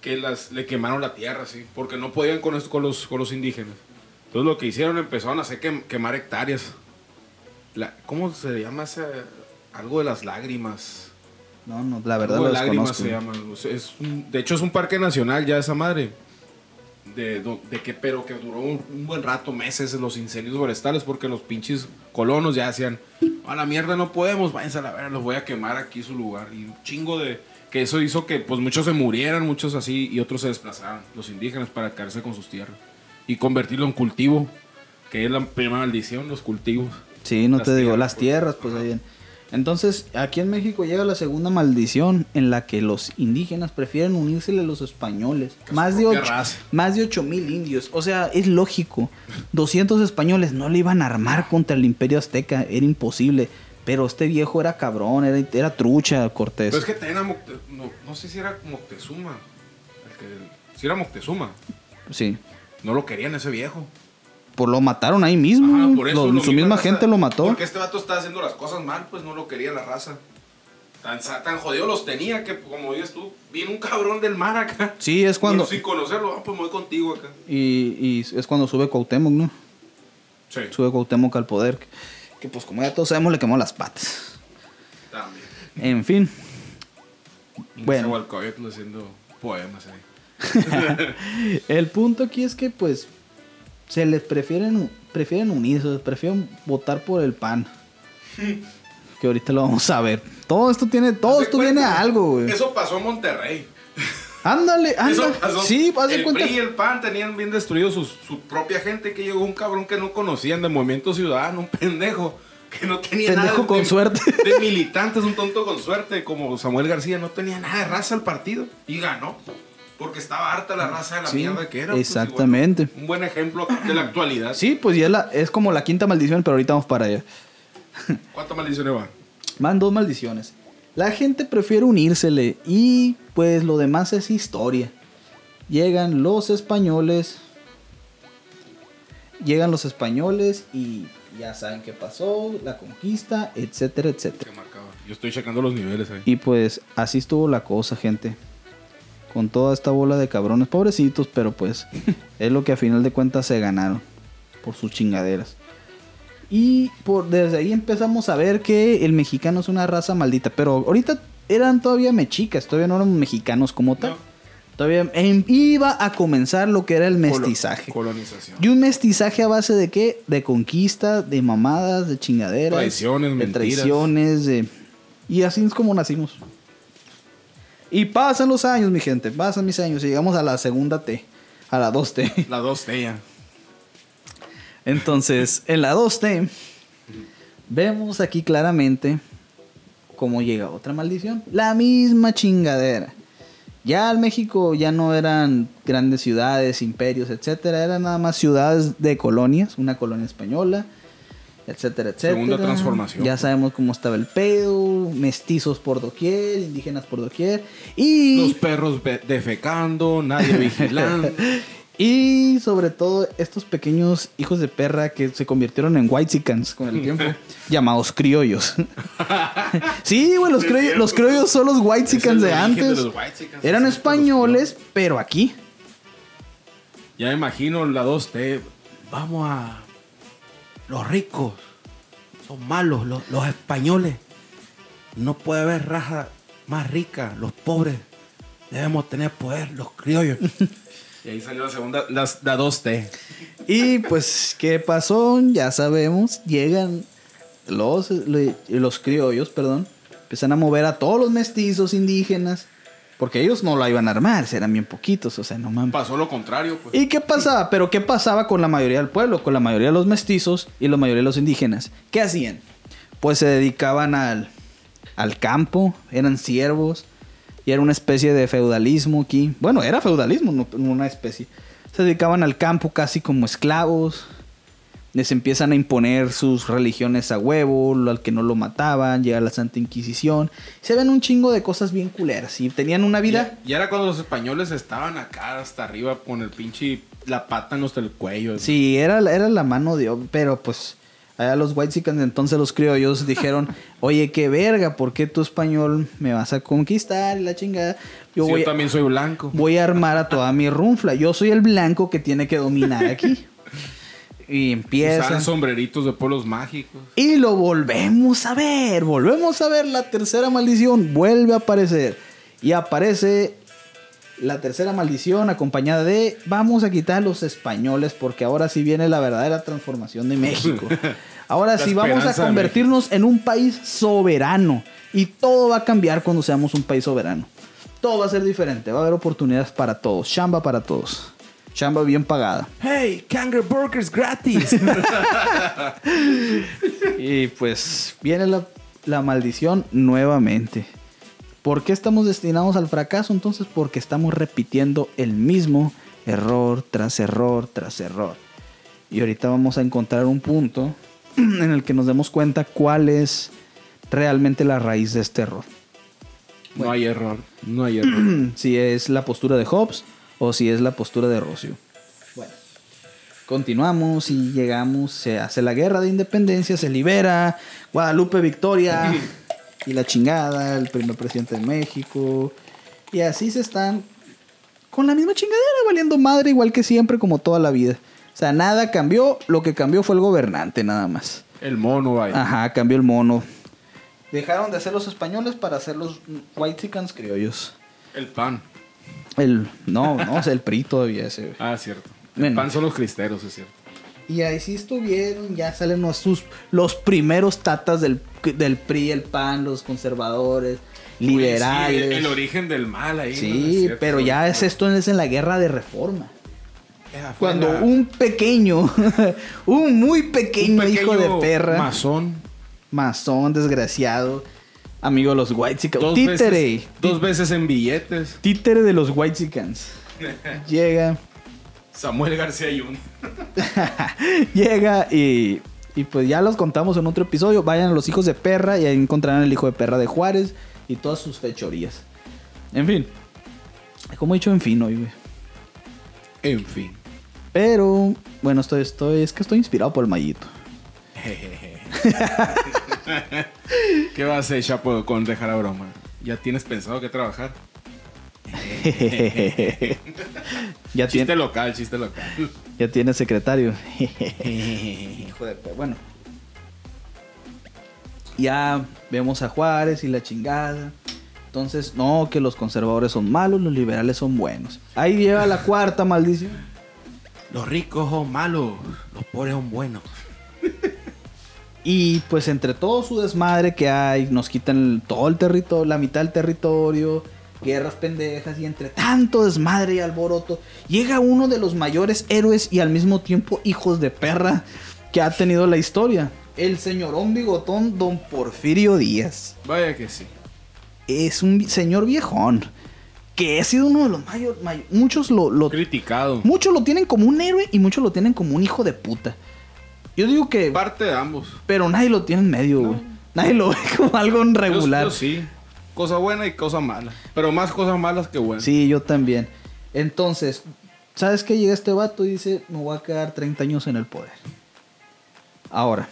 que las, le quemaron la tierra, sí, porque no podían con, esto- con, los, con los indígenas. Entonces lo que hicieron, empezaron a hacer quem- quemar hectáreas. La- ¿Cómo se llama ese? Algo de las lágrimas. No, no, la verdad de lágrimas se llama. O sea, es un- de hecho, es un parque nacional ya esa madre. De, de que, pero que duró un, un buen rato, meses, los incendios forestales, porque los pinches colonos ya decían, A la mierda no podemos, váyanse a la verga, los voy a quemar aquí su lugar. Y un chingo de. Que eso hizo que pues muchos se murieran, muchos así, y otros se desplazaran, los indígenas, para quedarse con sus tierras. Y convertirlo en cultivo, que es la primera maldición, los cultivos. Sí, no Las te digo, las pues. tierras, pues ahí en- Entonces, aquí en México llega la segunda maldición en la que los indígenas prefieren unirse a los españoles. Más de, ocho, más de 8 mil indios. O sea, es lógico. 200 españoles no le iban a armar contra el imperio azteca. Era imposible. Pero este viejo era cabrón, era, era trucha, Cortés. Pero es que también a Mocte- no, no sé si era Moctezuma. El que, si era Moctezuma. Sí. No lo querían ese viejo. Pues lo mataron ahí mismo. Ajá, por eso Lo- su misma raza- gente lo mató. Porque este vato estaba haciendo las cosas mal, pues no lo quería la raza. Tan, tan jodido los tenía que, como dices tú, viene un cabrón del mar acá. Sí, es cuando... Bueno, sin conocerlo, ah, pues me voy contigo acá. Y, y es cuando sube Cuauhtémoc, ¿no? Sí. Sube Cuauhtémoc al poder. Que, que, pues como ya todos sabemos le quemó las patas. También. En fin. Bueno. haciendo poemas ahí. [LAUGHS] El punto aquí es que pues se les prefieren prefieren unirse, prefieren votar por el PAN. [LAUGHS] Que ahorita lo vamos a ver. Todo esto tiene, todo esto viene a algo, güey. Eso pasó en Monterrey. Ándale, ándale. Sí, haz de el cuenta. PRI y el PAN tenían bien destruido sus- su propia gente que llegó un cabrón que no conocían de Movimiento Ciudadano, un pendejo que no tenía Pendejo nada de- con suerte. de militantes, un tonto con suerte como Samuel García, no tenía nada de raza al partido y ganó. Porque estaba harta la raza de la Sí, mierda que era. pues, exactamente. un buen ejemplo de la actualidad. Sí, pues ya es, la- es como la quinta maldición, pero ahorita vamos para allá. [LAUGHS] ¿Cuántas maldiciones van? Van dos maldiciones. La gente prefiere unírsele y pues lo demás es historia. Llegan los españoles. Llegan los españoles y ya saben qué pasó, la conquista, etcétera, etcétera. Yo estoy checando los niveles ahí. Y pues así estuvo la cosa, gente. Con toda esta bola de cabrones, pobrecitos, pero pues [LAUGHS] es lo que a final de cuentas se ganaron por sus chingaderas. Y por desde ahí empezamos a ver que el mexicano es una raza maldita, pero ahorita eran todavía mexicas, todavía no eran mexicanos como tal. No. Todavía em- iba a comenzar lo que era el mestizaje. colonización. Y un mestizaje a base de qué? De conquista, de mamadas, de chingaderas. Traiciones, de mentiras. traiciones, de... Y así es como nacimos. Y pasan los años, mi gente. Pasan mis años. Y llegamos a la segunda T. A la 2T. La dos de ella. Entonces, en la 2T, vemos aquí claramente cómo llega otra maldición. La misma chingadera. Ya el México ya no eran grandes ciudades, imperios, etcétera, eran nada más ciudades de colonias, una colonia española, etcétera, etcétera. Segunda transformación. Ya sabemos cómo estaba el pedo, mestizos por doquier, indígenas por doquier y Los perros defecando, nadie [LAUGHS] vigilando. y sobre todo estos pequeños hijos de perra que se convirtieron en whitexicans con el tiempo, [LAUGHS] llamados criollos. [LAUGHS] sí, güey, los, criollos, cierto, los criollos son los whitexicans Es de antes. de los Eran españoles, pero aquí. Ya me imagino la 2T. Vamos a. Los ricos son malos, los, los españoles. No puede haber raza más rica, los pobres. Debemos tener poder, los criollos. [LAUGHS] y ahí salió la segunda, la, la 2T. Y pues, ¿qué pasó? Ya sabemos. Llegan los, los criollos, perdón. Empiezan a mover a todos los mestizos indígenas. Porque ellos no la iban a armar, eran bien poquitos, o sea, no mames. Pasó lo contrario, pues. ¿Y qué pasaba? Pero ¿qué pasaba con la mayoría del pueblo? Con la mayoría de los mestizos y la mayoría de los indígenas. ¿Qué hacían? Pues se dedicaban al, al campo, eran siervos y era una especie de feudalismo aquí. Bueno, era feudalismo, no, no una especie. Se dedicaban al campo casi como esclavos. Les empiezan a imponer sus religiones a huevo, al que no lo mataban, llega la Santa Inquisición. Se ven un chingo de cosas bien culeras y tenían una vida... Y, y era cuando los españoles estaban acá hasta arriba con el pinche. La pata en hasta el cuello. Sí, era, la- era la mano de pero pues allá los whitexicans, entonces los criollos dijeron, [LAUGHS] oye, qué verga, ¿por qué tú español me vas a conquistar y la chingada? Yo Sí, voy, yo también soy blanco. voy a armar a toda mi runfla, yo soy el blanco que tiene que dominar aquí. [LAUGHS] Y empieza... Usaban sombreritos de pueblos mágicos. Y lo volvemos a ver, volvemos a ver la tercera maldición, vuelve a aparecer. Y aparece la tercera maldición acompañada de vamos a quitar a los españoles porque ahora sí viene la verdadera transformación de México. [LAUGHS] Ahora sí vamos a convertirnos en un país soberano. Y todo va a cambiar cuando seamos un país soberano. Todo va a ser diferente. Va a haber oportunidades para todos. Chamba para todos. Chamba bien pagada. Hey, Kangaroo Burgers gratis. [LAUGHS] Y pues viene la, la maldición nuevamente. ¿Por qué estamos destinados al fracaso entonces? Porque estamos repitiendo el mismo error tras error tras error. Y ahorita vamos a encontrar un punto [CLEARS THROAT] en el que nos demos cuenta cuál es realmente la raíz de este error. No hay error. No hay error. [CLEARS THROAT] si es la postura de Hobbes o si es la postura de Rocio. Bueno, continuamos y llegamos, se hace la guerra de independencia, se libera Guadalupe Victoria y la chingada, el primer presidente de México. Y así se están con la misma chingadera, valiendo madre igual que siempre, como toda la vida. O sea, nada cambió, lo que cambió fue el gobernante nada más. El mono, vaya. Ajá, cambió el mono. Dejaron de ser los españoles para ser los whitexicans criollos. El pan. El, no, no, es el PRI todavía ese. güey. Ah, cierto. Bueno. El pan son los cristeros, es cierto. Y ahí sí estuvieron, ya salen los, sus, los primeros tatas del, del PRI, el PAN, los conservadores, liberales. Sí, el, el origen del mal ahí. ¿no? Sí, Es cierto. pero ya es esto es en la guerra de reforma. Eh, Cuando la- un pequeño, [LAUGHS] un muy pequeño, un hijo de pequeño perra, Masón. masón, desgraciado, amigo de los White Dos títere, veces, dos veces en billetes. títere de los White [LAUGHS] Llega, Samuel García Yun. [LAUGHS] Llega y, y pues ya los contamos en otro episodio. Vayan a los hijos de perra y ahí encontrarán el hijo de perra de Juárez y todas sus fechorías. En fin. Como he dicho, en fin hoy, güey. En fin. Pero, bueno, estoy, estoy, es que estoy inspirado por el mallito. [LAUGHS] ¿Qué vas a hacer, Chapo, con dejar a broma? ¿Ya tienes pensado qué trabajar? [LAUGHS] ya, Chiste tiene, local, chiste local. ya tiene secretario. [LAUGHS] Hijo de. Bueno. Ya vemos a Juárez y la chingada. Entonces, no, que los conservadores son malos, los liberales son buenos. Ahí lleva la cuarta maldición. Los ricos son malos, los pobres son buenos. [LAUGHS] Y pues entre todo su desmadre que hay, nos quitan todo el territorio, la mitad del territorio, guerras pendejas y entre tanto desmadre y alboroto, llega uno de los mayores héroes y al mismo tiempo hijos de perra que ha tenido la historia, el señorón bigotón don Porfirio Díaz. Vaya que sí. Es un señor viejón que ha sido uno de los mayores, muchos lo, lo Criticado. muchos lo tienen como un héroe y muchos lo tienen como un hijo de puta. Yo digo que Parte de ambos. pero nadie lo tiene en medio, güey. Nadie lo ve como algo Yo- regular. yo sí. Cosa buena y cosa mala. Pero más cosas malas que buenas. Sí, yo también. Entonces, ¿sabes qué? Llega este vato y dice, me voy a quedar 30 años en el poder. Ahora,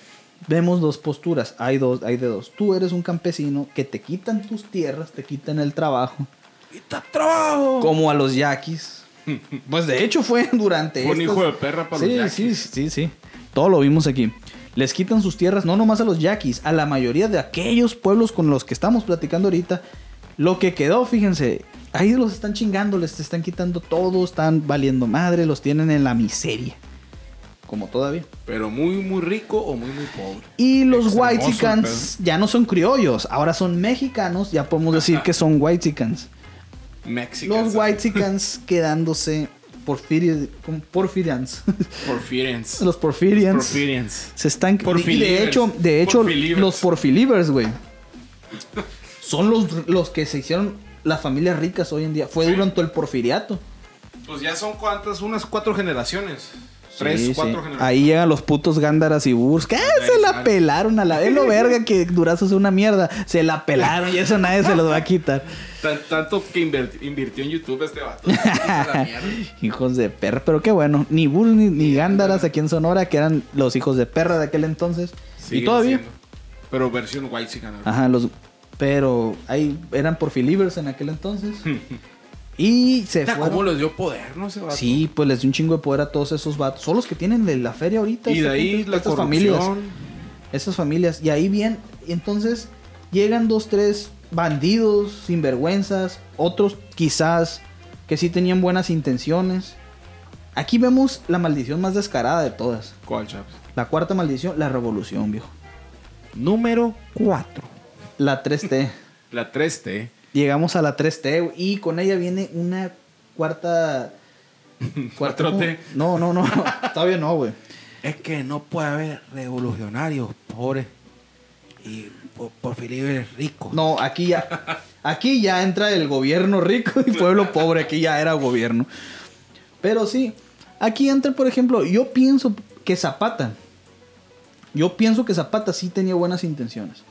vemos dos posturas. Hay dos, hay de dos. Tú eres un campesino que te quitan tus tierras, te quitan el trabajo. ¡Quita trabajo! Como a los yaquis. [LAUGHS] Pues de hecho fue durante un hijo de perra para sí, los Sí, yaquis. sí, sí. Todo lo vimos aquí. Les quitan sus tierras, no nomás a los yaquis, a la mayoría de aquellos pueblos con los que estamos platicando ahorita. Lo que quedó, fíjense, ahí los están chingando, les están quitando todo, están valiendo madre, los tienen en la miseria. Como todavía. Pero muy, muy rico o muy, muy pobre. Y los whitexicans ya no son criollos, ahora son mexicanos, ya podemos decir que son whitexicans. Mexican. Los whitexicans quedándose porfiri- porfirians. Porfirians. [LAUGHS] los porfirians. Porfirians. Se están y de hecho, de hecho Porfilivers. los porfilivers, güey. Son los, los que se hicieron las familias ricas hoy en día. Fue durante el porfiriato. Pues ya son cuántas, unas cuatro generaciones. Tres, Sí, cuatro sí. generaciones. Ahí llegan los putos gándaras y burs. ¿Qué? Se la sale. pelaron a la. Es lo [LAUGHS] verga que Durazo es una mierda. Se la pelaron y eso nadie se los va a quitar. Tan- tanto que invirtió en YouTube este vato. [LAUGHS] Hijos de perra. Pero qué bueno. Ni Bull ni, ni Gándaras aquí en Sonora, que eran los hijos de perra de aquel entonces. y Siguen todavía. siendo. Pero versión white chican. Ajá, los. Pero ahí eran porfilivers en aquel entonces. [LAUGHS] y se Mira fueron. ¿Cómo les dio poder, no? Vato? Sí, pues les dio un chingo de poder a todos esos vatos. Son los que tienen de la feria ahorita. Y de ahí gente, la estas corrupción. familias. Esas familias. Y ahí bien. Y entonces llegan dos, tres bandidos, sinvergüenzas. Otros quizás que sí tenían buenas intenciones. Aquí vemos la maldición más descarada de todas. ¿Cuál, chaps? La cuarta maldición, la revolución, viejo. Número 4. La 3T. [LAUGHS] La 3T. Llegamos a la 3T güey, y con ella viene una cuarta... cuarta [LAUGHS] 4T. No, no, no. [LAUGHS] Todavía no, güey. Es que no puede haber revolucionarios pobres y por, porfiríes ricos. No, aquí ya. Aquí ya entra el gobierno rico y pueblo pobre. Aquí ya era gobierno. Pero sí, aquí entra, por ejemplo, yo pienso que Zapata. Yo pienso que Zapata sí tenía buenas intenciones.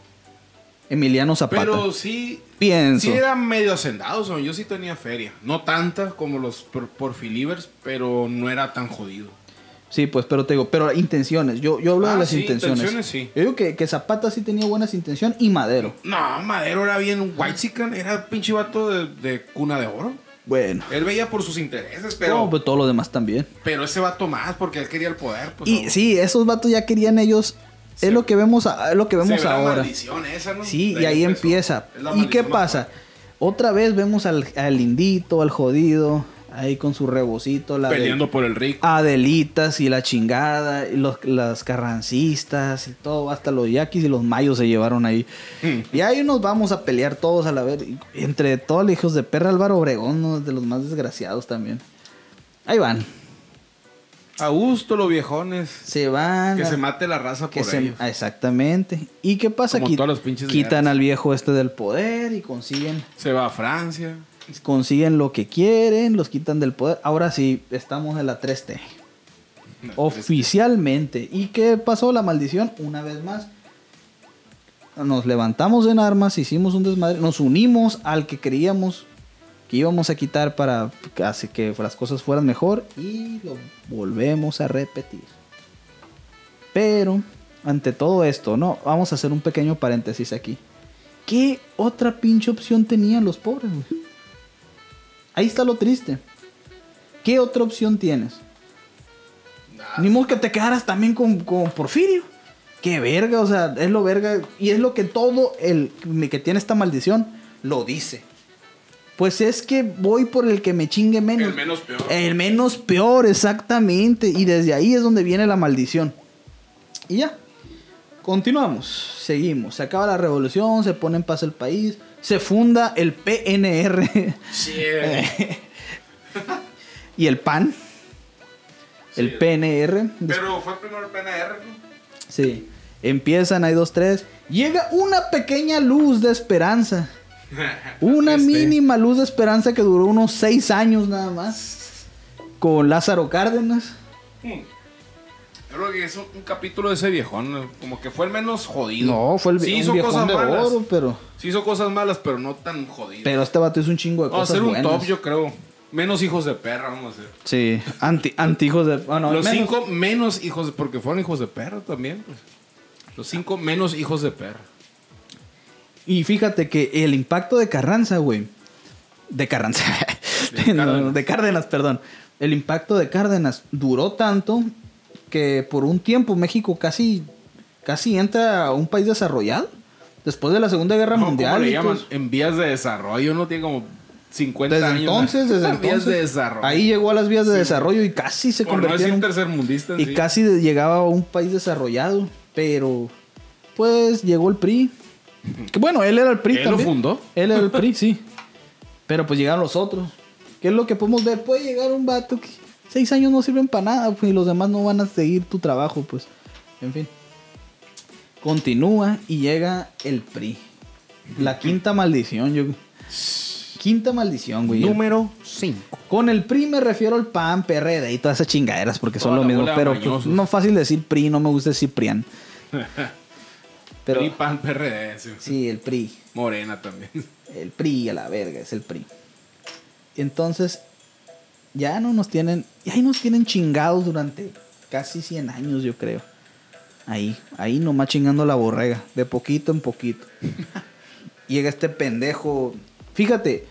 Emiliano Zapata. Pero sí. Pienso. Sí eran medio hacendados, ¿no? yo sí tenía feria. No tanta como los por, porfilivers, pero no era tan jodido. Sí, pues, pero te digo, pero intenciones. Yo, yo hablo Ah, de las sí, intenciones. intenciones, sí. Yo digo que, que Zapata sí tenía buenas intenciones y Madero. No, Madero era bien white era pinche vato de, de cuna de oro. Bueno. Él veía por sus intereses, pero, no, pues todo lo demás también. pero ese vato más porque él quería el poder. Pues, Y no. sí, esos vatos ya querían ellos. Sí. Es lo que vemos, a- es lo que Se vemos la ahora. maldición esa, ¿no? Sí, De y ahí empezó. empieza. ¿Y qué pasa? Otra vez vemos al, al lindito, al jodido, ahí con su rebocito, la de Peleando por el rico. Adelitas y la chingada, y los, las carrancistas y todo, hasta los yaquis y los mayos se llevaron ahí. Mm. Y ahí nos vamos a pelear todos a la vez. Entre todos los hijos de perra Álvaro Obregón, uno de los más desgraciados también. Ahí van. A gusto los viejones. Se van. Que a- se mate la raza que por se- ellos. exactamente. ¿Y qué pasa? Como todos los pinches quitan al viejo este del poder y consiguen Se va a Francia. consiguen lo que quieren, los quitan del poder. Ahora sí, estamos en la 3T. Oficialmente. ¿Y qué pasó? La maldición, una vez más. Nos levantamos en armas, hicimos un desmadre, nos unimos al que creíamos que íbamos a quitar para hacer que las cosas fueran mejor y lo volvemos a repetir. Pero, ante todo esto, no, vamos a hacer un pequeño paréntesis aquí. ¿Qué otra pinche opción tenían los pobres, güey? Ahí está lo triste. ¿Qué otra opción tienes? Ni modo que te quedaras también con, con Porfirio. Qué verga, o sea, es lo verga. Y es lo que todo el que tiene esta maldición lo dice. Pues es que voy por el que me chingue menos. El menos peor. El menos peor, exactamente. Y desde ahí es donde viene la maldición. Y ya. Continuamos. Seguimos. Se acaba la revolución, se pone en paz el país. Se funda el PNR Sí. [LAUGHS] y el PAN. El. PNR. Pero fue primero el PNR. Sí. Empiezan, hay dos, tres. Llega una pequeña luz de esperanza. [LAUGHS] Una Este. mínima luz de esperanza que duró unos seis años nada más. Con Lázaro Cárdenas. Yo creo que es un, un capítulo de ese viejón. Como que fue el menos jodido. No, fue el sí hizo viejón cosas de malas. oro, pero. Sí hizo cosas malas, pero no tan jodido. Pero este vato es un chingo de vamos a cosas hacer un buenas. top, yo creo. Menos hijos de perra, vamos a hacer. Sí, anti, antijos de. ah, no, Los menos- cinco menos hijos de... Porque fueron hijos de perra también. pues. Los cinco menos hijos de perra. Y fíjate que el impacto de Carranza, güey. De Carranza. De [LAUGHS] No, Cárdenas. de Cárdenas, perdón. El impacto de Cárdenas duró tanto que por un tiempo México casi, casi entra a un país desarrollado. Después de la Segunda Guerra No, Mundial. ¿Cómo le llaman? eso. En vías de desarrollo. No tiene como 50 Desde años. entonces, desde [LAUGHS] vías entonces. de desarrollo. Ahí llegó a las vías de Sí. desarrollo y casi se Por no en tercermundista. Y sí. casi llegaba a un país desarrollado, pero pues llegó el PRI. Que bueno, él era el PRI ¿Él lo también. fundó? Él era el PRI, sí. Pero pues llegaron los otros. ¿Qué es lo que podemos ver? Puede llegar un vato que seis años no sirven para nada pues, y los demás no van a seguir tu trabajo, pues. En fin. Continúa y llega el PRI. La quinta maldición, yo. Quinta maldición, güey. Número 5. Con el PRI me refiero al PAN, PRD y todas esas chingaderas porque son lo mismo. Pero pues, no es fácil decir PRI, no me gusta decir PRIAN. [LAUGHS] Pero PRI, PAN, PRD. sí. sí, el PRI. Morena también. El PRI a la verga, es el PRI. Entonces, ya no nos tienen, ya ahí nos tienen chingados durante casi 100 años, yo creo. Ahí, ahí nomás chingando la borrega, de poquito en poquito. [LAUGHS] Llega este pendejo. Fíjate,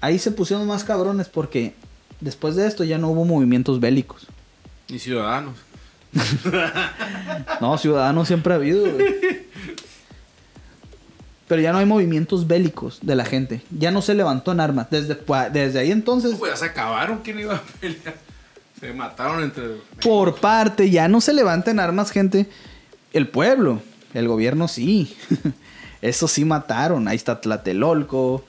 ahí se pusieron más cabrones porque después de esto ya no hubo movimientos bélicos. Y ciudadanos. [LAUGHS] No, ciudadanos siempre ha habido, güey. Pero ya no hay movimientos bélicos de la gente. Ya no se levantó en armas. Desde, desde ahí entonces. Pues ya se acabaron. ¿Quién iba a pelear? Se mataron entre. Por parte, ya no se levanten armas, gente. El pueblo, el gobierno sí. [LAUGHS] Eso sí mataron. Ahí está Tlatelolco,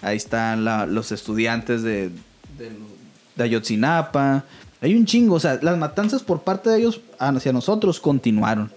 ahí están la- los estudiantes de, de, de Ayotzinapa. Hay un chingo, o sea, las matanzas por parte de ellos hacia nosotros continuaron.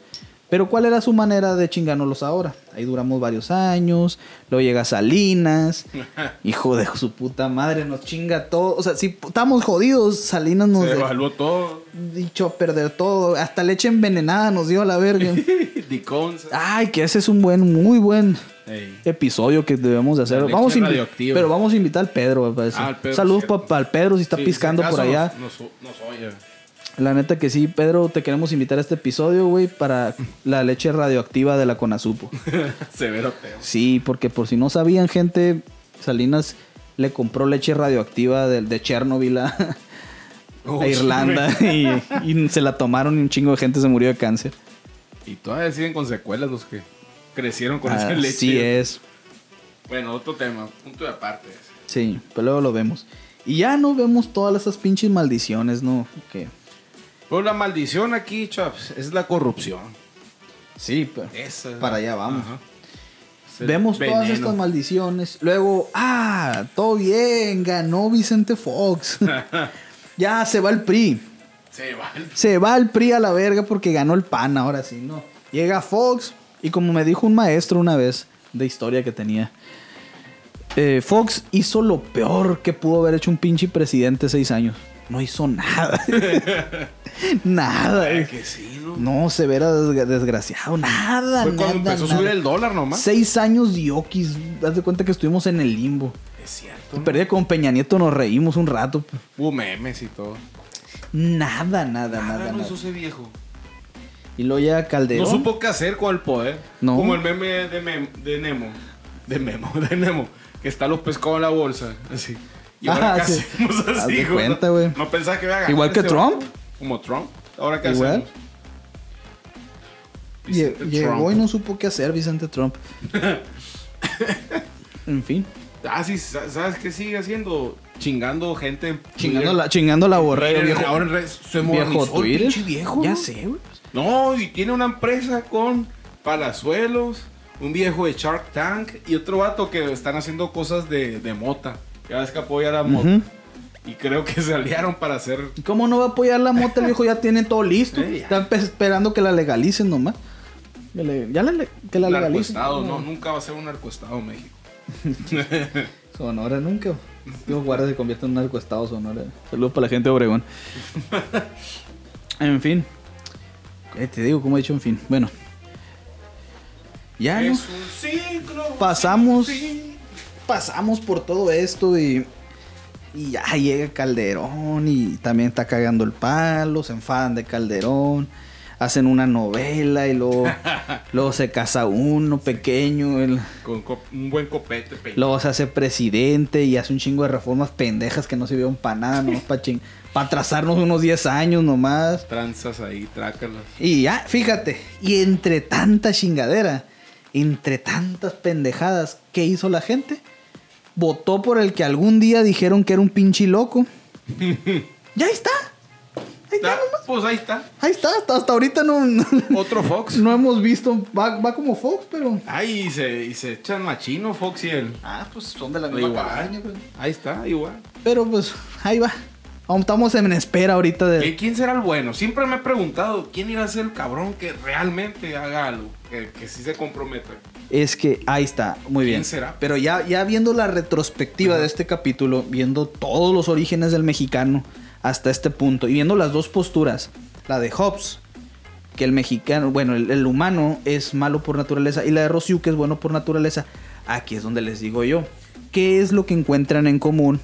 Pero ¿cuál era su manera de chingárnoslos ahora? Ahí duramos varios años, luego llega Salinas, [LAUGHS] hijo de su puta madre, nos chinga todo. O sea, si estamos jodidos, Salinas nos... Se evaluó todo. dicho a perder todo. Hasta leche envenenada nos dio a la verga. [LAUGHS] Ay, que ese es un buen, muy buen Ey. episodio que debemos de hacer. Vamos pero vamos a invitar al Pedro. Ah, Pedro, Saludos para el Pedro si está Sí, piscando si por allá. Nos oye. La neta que sí, Pedro, te queremos invitar a este episodio, güey, para la leche radioactiva de la Conasupo. [LAUGHS] Severo peo. Sí, porque por si no sabían, gente, Salinas le compró leche radioactiva de, de Chernobyl a, a Oh, Irlanda [LAUGHS] y, y se la tomaron y un chingo de gente se murió de cáncer. Y todavía siguen con secuelas los que crecieron con esa leche. Así es. Bueno, otro tema, punto de aparte. Sí, pero luego lo vemos. Y ya no vemos todas esas pinches maldiciones, ¿no? Que Pero la maldición aquí, chaps, es la corrupción. sí, pero Esa para allá vamos. Ajá. Vemos todas estas maldiciones. Luego, ah, todo bien, ganó Vicente Fox. [LAUGHS] ya se va el PRI. Se va el- Se va el PRI a la verga porque ganó el PAN, ahora sí, ¿no? Llega Fox y como me dijo un maestro una vez de historia que tenía, eh, Fox hizo lo peor que pudo haber hecho un pinche presidente seis años. No hizo nada. [LAUGHS] nada. Ay, que sí, ¿no? No, se verá desgra- desgraciado. Nada, Fue cuando nada, empezó a subir el dólar nomás. Seis años de Oquis. Haz de cuenta que estuvimos en el limbo. Es cierto. ¿no? Perdí con Peña Nieto, nos reímos un rato. Hubo memes y todo. Nada, nada, nada. Nada, no nada. hizo ese viejo. Y luego llega Calderón. No supo qué hacer con el poder. No. Como el meme de, Mem- de Nemo. De Memo, [LAUGHS] de Nemo. Que está los pescados en la bolsa. Así. Y ahora Ah, qué sí. hacemos Haz así, de cuenta, güey. No pensaba que iba a ganar Igual que ese Trump. Como Trump. Ahora qué Igual. hacemos. Lle- Vicente Llegó Trump. y no supo qué hacer Vicente Trump. [LAUGHS] en fin. Ah, sí, sa- ¿sabes qué sigue haciendo? Chingando gente. en Chingando la, chingando la borrega, Twitter, viejo. Ahora en redes se viejo pinche viejo. Ya sé, güey. No, y tiene una empresa con palazuelos, un viejo de Shark Tank y otro vato que están haciendo cosas de, de mota. Ya ves que apoya la mota. Ujú. Y creo que se aliaron para hacer. ¿Y ¿Cómo no va a apoyar la mota? El viejo ya tiene todo listo. [LAUGHS] Ya. Está empe- esperando que la legalicen nomás. Que le- ya la, que la legalicen. narcoestado, no, nunca va a ser un narcoestado México. [LAUGHS] Sonora nunca. [LAUGHS] Dios guarda se convierte en un narcoestado Sonora. Saludos para la gente de Obregón. en fin. Eh, te digo, como he dicho, en fin. Bueno. Ya, ¿no? Es un ciclo. Pasamos. fin. Pasamos por todo esto y, y ya llega Calderón y también está cagando el palo, se enfadan de Calderón, hacen una novela y luego, [LAUGHS] luego se casa uno pequeño, el- Con un buen copete. pe- luego se hace presidente y hace un chingo de reformas pendejas que no sirvieron para nada, nomás para para atrasarnos unos 10 años nomás. Tranzas ahí, trácalas. Y ya, fíjate, y entre tanta chingadera, entre tantas pendejadas, ¿qué hizo la gente? Votó por el que algún día dijeron que era un pinche loco. [LAUGHS] ya está. Ahí está, nomás. Pues ahí está. Ahí está. Hasta, hasta ahorita no, no, Otro Fox. no hemos visto. Va, va como Fox, pero. Ay, y se, y se echan machino Fox y él. Ah, pues son de la misma Igual. cabaña, Ahí está, igual. Pero pues, ahí va. Aún Estamos en espera ahorita ¿Qui- de. ¿Quién será el bueno? Siempre me he preguntado quién irá a ser el cabrón que realmente haga algo, que, que sí se comprometa. Es que ahí está, muy ¿Quién bien. será? Pero ya, ya viendo la retrospectiva de este capítulo, viendo todos los orígenes del mexicano hasta este punto y viendo las dos posturas, la de Hobbes, que el mexicano, bueno, el, el humano es malo por naturaleza, y la de Rossiu, que es bueno por naturaleza, aquí es donde les digo yo, ¿qué es lo que encuentran en común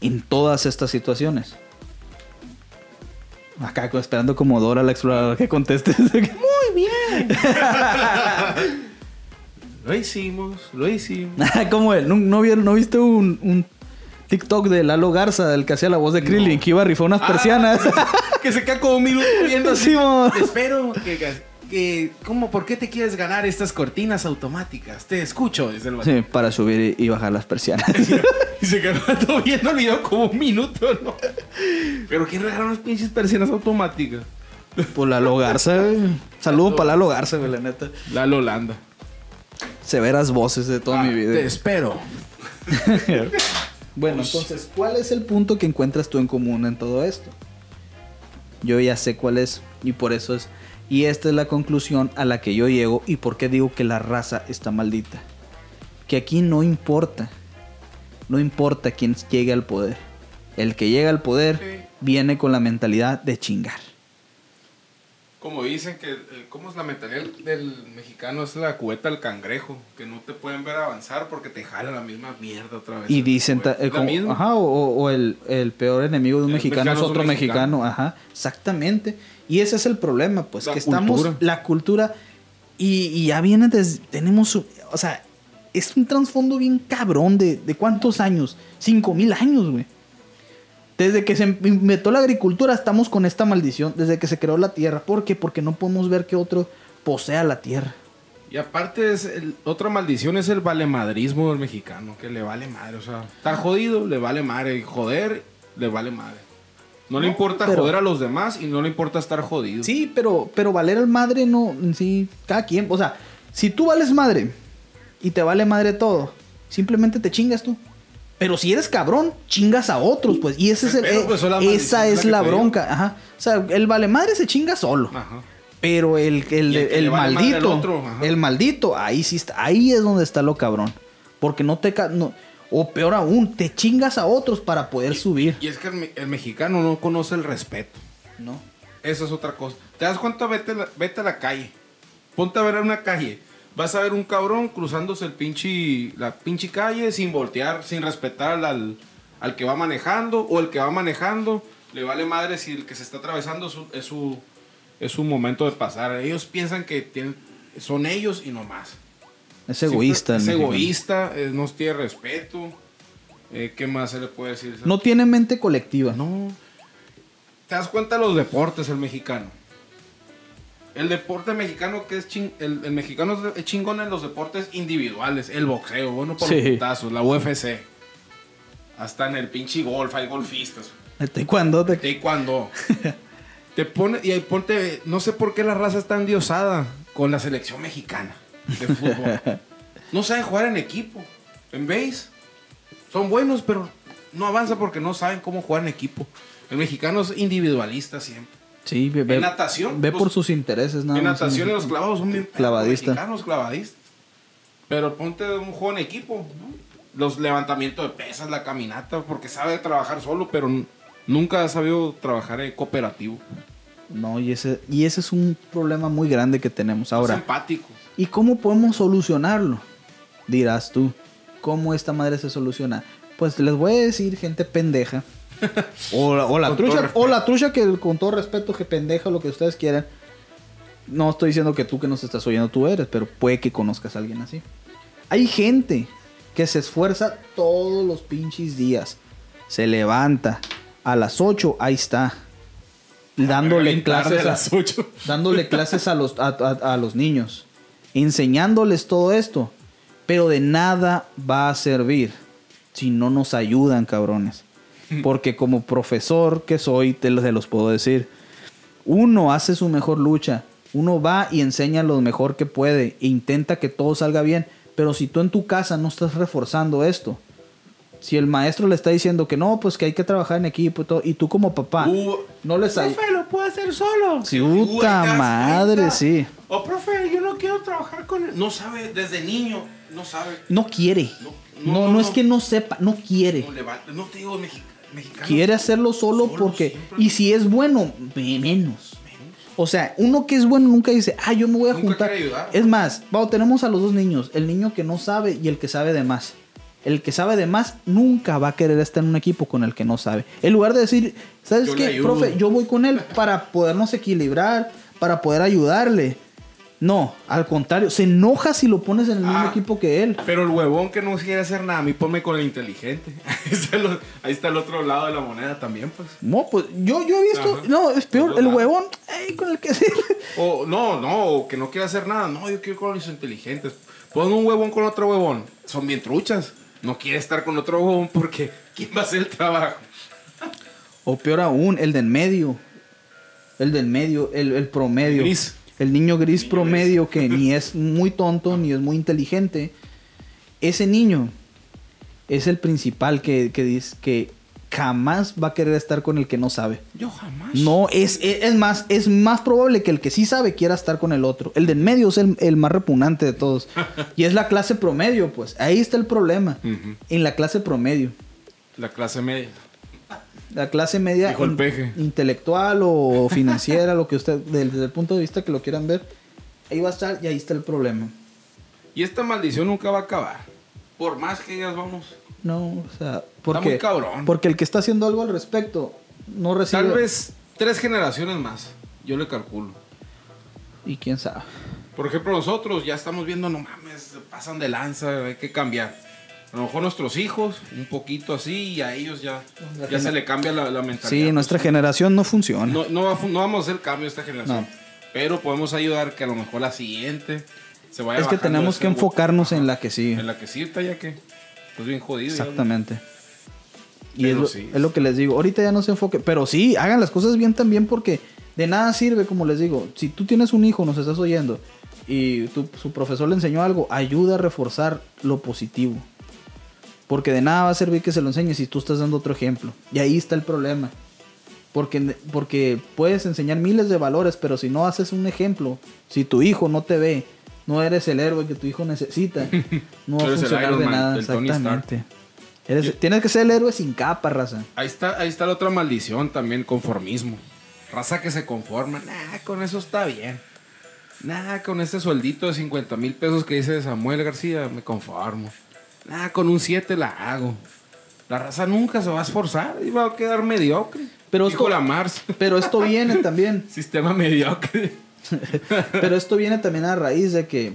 en todas estas situaciones? Acá esperando como Dora la exploradora que conteste. [LAUGHS] Muy bien. [LAUGHS] Lo hicimos, lo hicimos. [LAUGHS] ¿Cómo él? ¿No, no, vieron- no viste un, un TikTok de Lalo Garza, el que hacía la voz de Krillin, que iba a rifar unas Ah, persianas? que se queda como un minuto [LAUGHS] viendo así. Te espero. Que, que- ¿cómo, por qué te quieres ganar estas cortinas automáticas? Te escucho desde el Sí, para subir y y bajar las persianas. [LAUGHS] Y se quedó todo viendo el video como un minuto, ¿no? Pero ¿quién regaló unas pinches persianas automáticas? Por Lalo Garza, güey. Saludo para Lalo Garza, güey, la neta. La Lolanda. Severas voces de toda mi Te vida. espero. [LAUGHS] Bueno, entonces, ¿cuál es el punto que encuentras tú en común en todo esto? Yo ya sé cuál es y por eso es. Y esta es la conclusión a la que yo llego y por qué digo que la raza está maldita. Que aquí no importa. No importa quién llegue al poder. El que llega al poder Sí. viene con la mentalidad de chingar. Como dicen que, eh, ¿cómo es la mentalidad del mexicano? Es la cubeta del cangrejo, que no te pueden ver avanzar porque te jala la misma mierda otra vez. Y dicen, eh, como- ajá, o, o el, el peor enemigo de un mexicano es mexicano es otro mexicano. mexicano. ajá, exactamente. Y ese es el problema, pues, La que estamos, la cultura, y, y ya viene desde, tenemos, o sea, es un trasfondo bien cabrón de, de cuántos años, cinco mil años, güey. Desde que se inventó la agricultura estamos con esta maldición, desde que se creó la tierra. ¿Por qué? Porque no podemos ver que otro posea la tierra. Y aparte, es el- otra maldición es el valemadrismo del mexicano, que le vale madre. O sea, está jodido, le vale madre. Y joder, le vale madre. No, le importa pero- joder a los demás y no le importa estar jodido. Sí, pero, pero valer al madre no, sí, cada quien, o sea, si tú vales madre y te vale madre todo, simplemente te chingas tú. Pero si eres cabrón, chingas a otros, pues. Y ese es el, Pero, eh, pues, esa es la bronca, ajá. O sea, el vale madre se chinga solo. Ajá. Pero el, el, el vale maldito, otro, el maldito, ahí sí está, ahí es donde está lo cabrón. Porque no te, no, o peor aún, te chingas a otros para poder subir. Y es que el, me- el mexicano no conoce el respeto. ¿No? Esa es otra cosa. ¿Te das cuenta? Vete, a la- vete a la calle. Ponte a ver en una calle. Vas a ver un cabrón cruzándose el pinche, la pinche calle sin voltear, sin respetar al- al, que va manejando. O el que va manejando le vale madre si el que se está atravesando es su, es su, es su momento de pasar. Ellos piensan que tienen, son ellos y no más. Es egoísta. el Es egoísta, eh, no tiene respeto. Eh, ¿Qué más se le puede decir? No tiene mente colectiva. No. ¿Te das cuenta de los deportes, el mexicano? El deporte mexicano que es ching- el, el mexicano es- es chingón en los deportes individuales, el boxeo, bueno por Sí. los putazos, la UFC. Hasta en el pinche golf hay golfistas. El taekwondo te- Taekwondo. [LAUGHS] te pone y ahí ponte, no sé por qué la raza está endiosada con la selección mexicana de fútbol. [LAUGHS] no saben jugar en equipo. En base son buenos, pero no avanza porque no saben cómo jugar en equipo. El mexicano es individualista siempre. Sí, ve, En natación, Ve los- por sus intereses, nada en natación y los clavados son bien Clavadista. Los mexicanos clavadistas. Pero ponte un juego en equipo. ¿no? Los levantamientos de pesas, la caminata, porque sabe trabajar solo, pero nunca ha sabido trabajar en cooperativo. No, y ese, y ese es un problema muy grande que tenemos es ahora. empático. ¿Y cómo podemos solucionarlo? Dirás tú. ¿Cómo esta madre se soluciona? Pues les voy a decir, gente pendeja. O la, o trucha, o la trucha que con todo respeto, que pendeja, lo que ustedes quieran. No estoy diciendo que tú que nos estás oyendo tú eres, pero puede que conozcas a alguien así. Hay gente que se esfuerza todos los pinches días. Se levanta. A las 8, ahí está. Dándole clases a a, las 8. dándole clases a los, a, a- a los niños, enseñándoles todo esto, pero de nada va a servir si no nos ayudan, cabrones. [LAUGHS] Porque como profesor que soy, te los, te los puedo decir, uno hace su mejor lucha, uno va y enseña lo mejor que puede e intenta que todo salga bien, pero si tú en tu casa no estás reforzando esto, si el maestro le está diciendo que no, pues que hay que trabajar en equipo y todo, y tú como papá Uh, no les hay... Profe, lo puedo hacer solo. Sí, Uy, puta ¿te das madre, cuenta? sí. O profe, yo no quiero trabajar con él. No sabe, desde niño, no sabe. No quiere. No, No, no, no, no, es no. que no sepa, no quiere. No, le va- no te digo mexi- mexicano. Quiere hacerlo solo, Solo porque... siempre. Y si es bueno, me- menos. O sea, uno que es bueno nunca dice, ah, yo me voy a Nunca juntar. Es más, vamos, tenemos a los dos niños, el niño que no sabe y el que sabe de más. El que sabe de más nunca va a querer estar en un equipo con el que no sabe. En lugar de decir, ¿sabes Yo qué, profe? Yo voy con él para podernos equilibrar, para poder ayudarle. No, al contrario, se enoja si lo pones en el mismo Ah. equipo que él. Pero el huevón que no quiere hacer nada, a mí ponme con el inteligente. [LAUGHS] Ahí está el, ahí está el otro lado de la moneda también, pues. No, pues yo, yo he visto. Ajá. No, es peor. El huevón, ey, con el que se. [LAUGHS] O no, no, o que no quiere hacer nada. No, yo quiero con los inteligentes. Pon un huevón con otro huevón. Son bien truchas. No quiere estar con otro huevón porque [LAUGHS] ¿quién va a hacer el trabajo? O peor aún, el del medio. El del medio, el, el promedio. Gris. El niño gris Niño promedio que ni es muy tonto ni es muy inteligente. Ese niño es el principal que, que dice que jamás va a querer estar con el que no sabe. Yo jamás. No, es, es, es más, es más probable que el que sí sabe quiera estar con el otro. El del medio es el, el más repugnante de todos. [LAUGHS] y es la clase promedio, pues. Ahí está el problema. En la clase promedio. La clase media. La clase media Dijo el in- peje. intelectual o [LAUGHS] financiera, lo que usted, desde el punto de vista que lo quieran ver, ahí va a estar y ahí está el problema. Y esta maldición nunca va a acabar. Por más que digas, vamos. No, o sea, porque, muy cabrón. porque el que está haciendo algo al respecto no recibe. Tal vez tres generaciones más. Yo le calculo. Y quién sabe. Por ejemplo, nosotros ya estamos viendo, no mames, pasan de lanza, hay que cambiar. A lo mejor nuestros hijos, un poquito así, y a ellos ya, ya se le cambia la, la mentalidad. Sí, nuestra generación no funciona. No, no, va a fu- no vamos a hacer cambio esta generación. No. Pero podemos ayudar que a lo mejor la siguiente se vaya es que tenemos que enfocarnos en la que sigue. En la que está ya que. Pues bien jodido. Exactamente. Y es lo, sí. es lo que les digo. Ahorita ya no se enfoque. Pero sí, hagan las cosas bien también porque de nada sirve, como les digo. Si tú tienes un hijo, nos estás oyendo, y tu, su profesor le enseñó algo, ayuda a reforzar lo positivo. Porque de nada va a servir que se lo enseñes si tú estás dando otro ejemplo. Y ahí está el problema. Porque, porque puedes enseñar miles de valores, pero si no haces un ejemplo, si tu hijo no te ve, no eres el héroe que tu hijo necesita, [LAUGHS] no va a funcionar de Man, nada. Exactamente. Eres- tienes que ser el héroe sin capa, raza. Ahí está, ahí está la otra maldición también, conformismo. Raza que se conforma. Nah, con eso está bien. Nah, con este sueldito de 50 mil pesos que dice Samuel García, me conformo. Nah, con un 7 la hago. La raza nunca se va a esforzar y va a quedar mediocre. Pero Dijo esto- la Mars. Pero esto viene [LAUGHS] también. Sistema mediocre. [LAUGHS] Pero esto viene también a raíz de que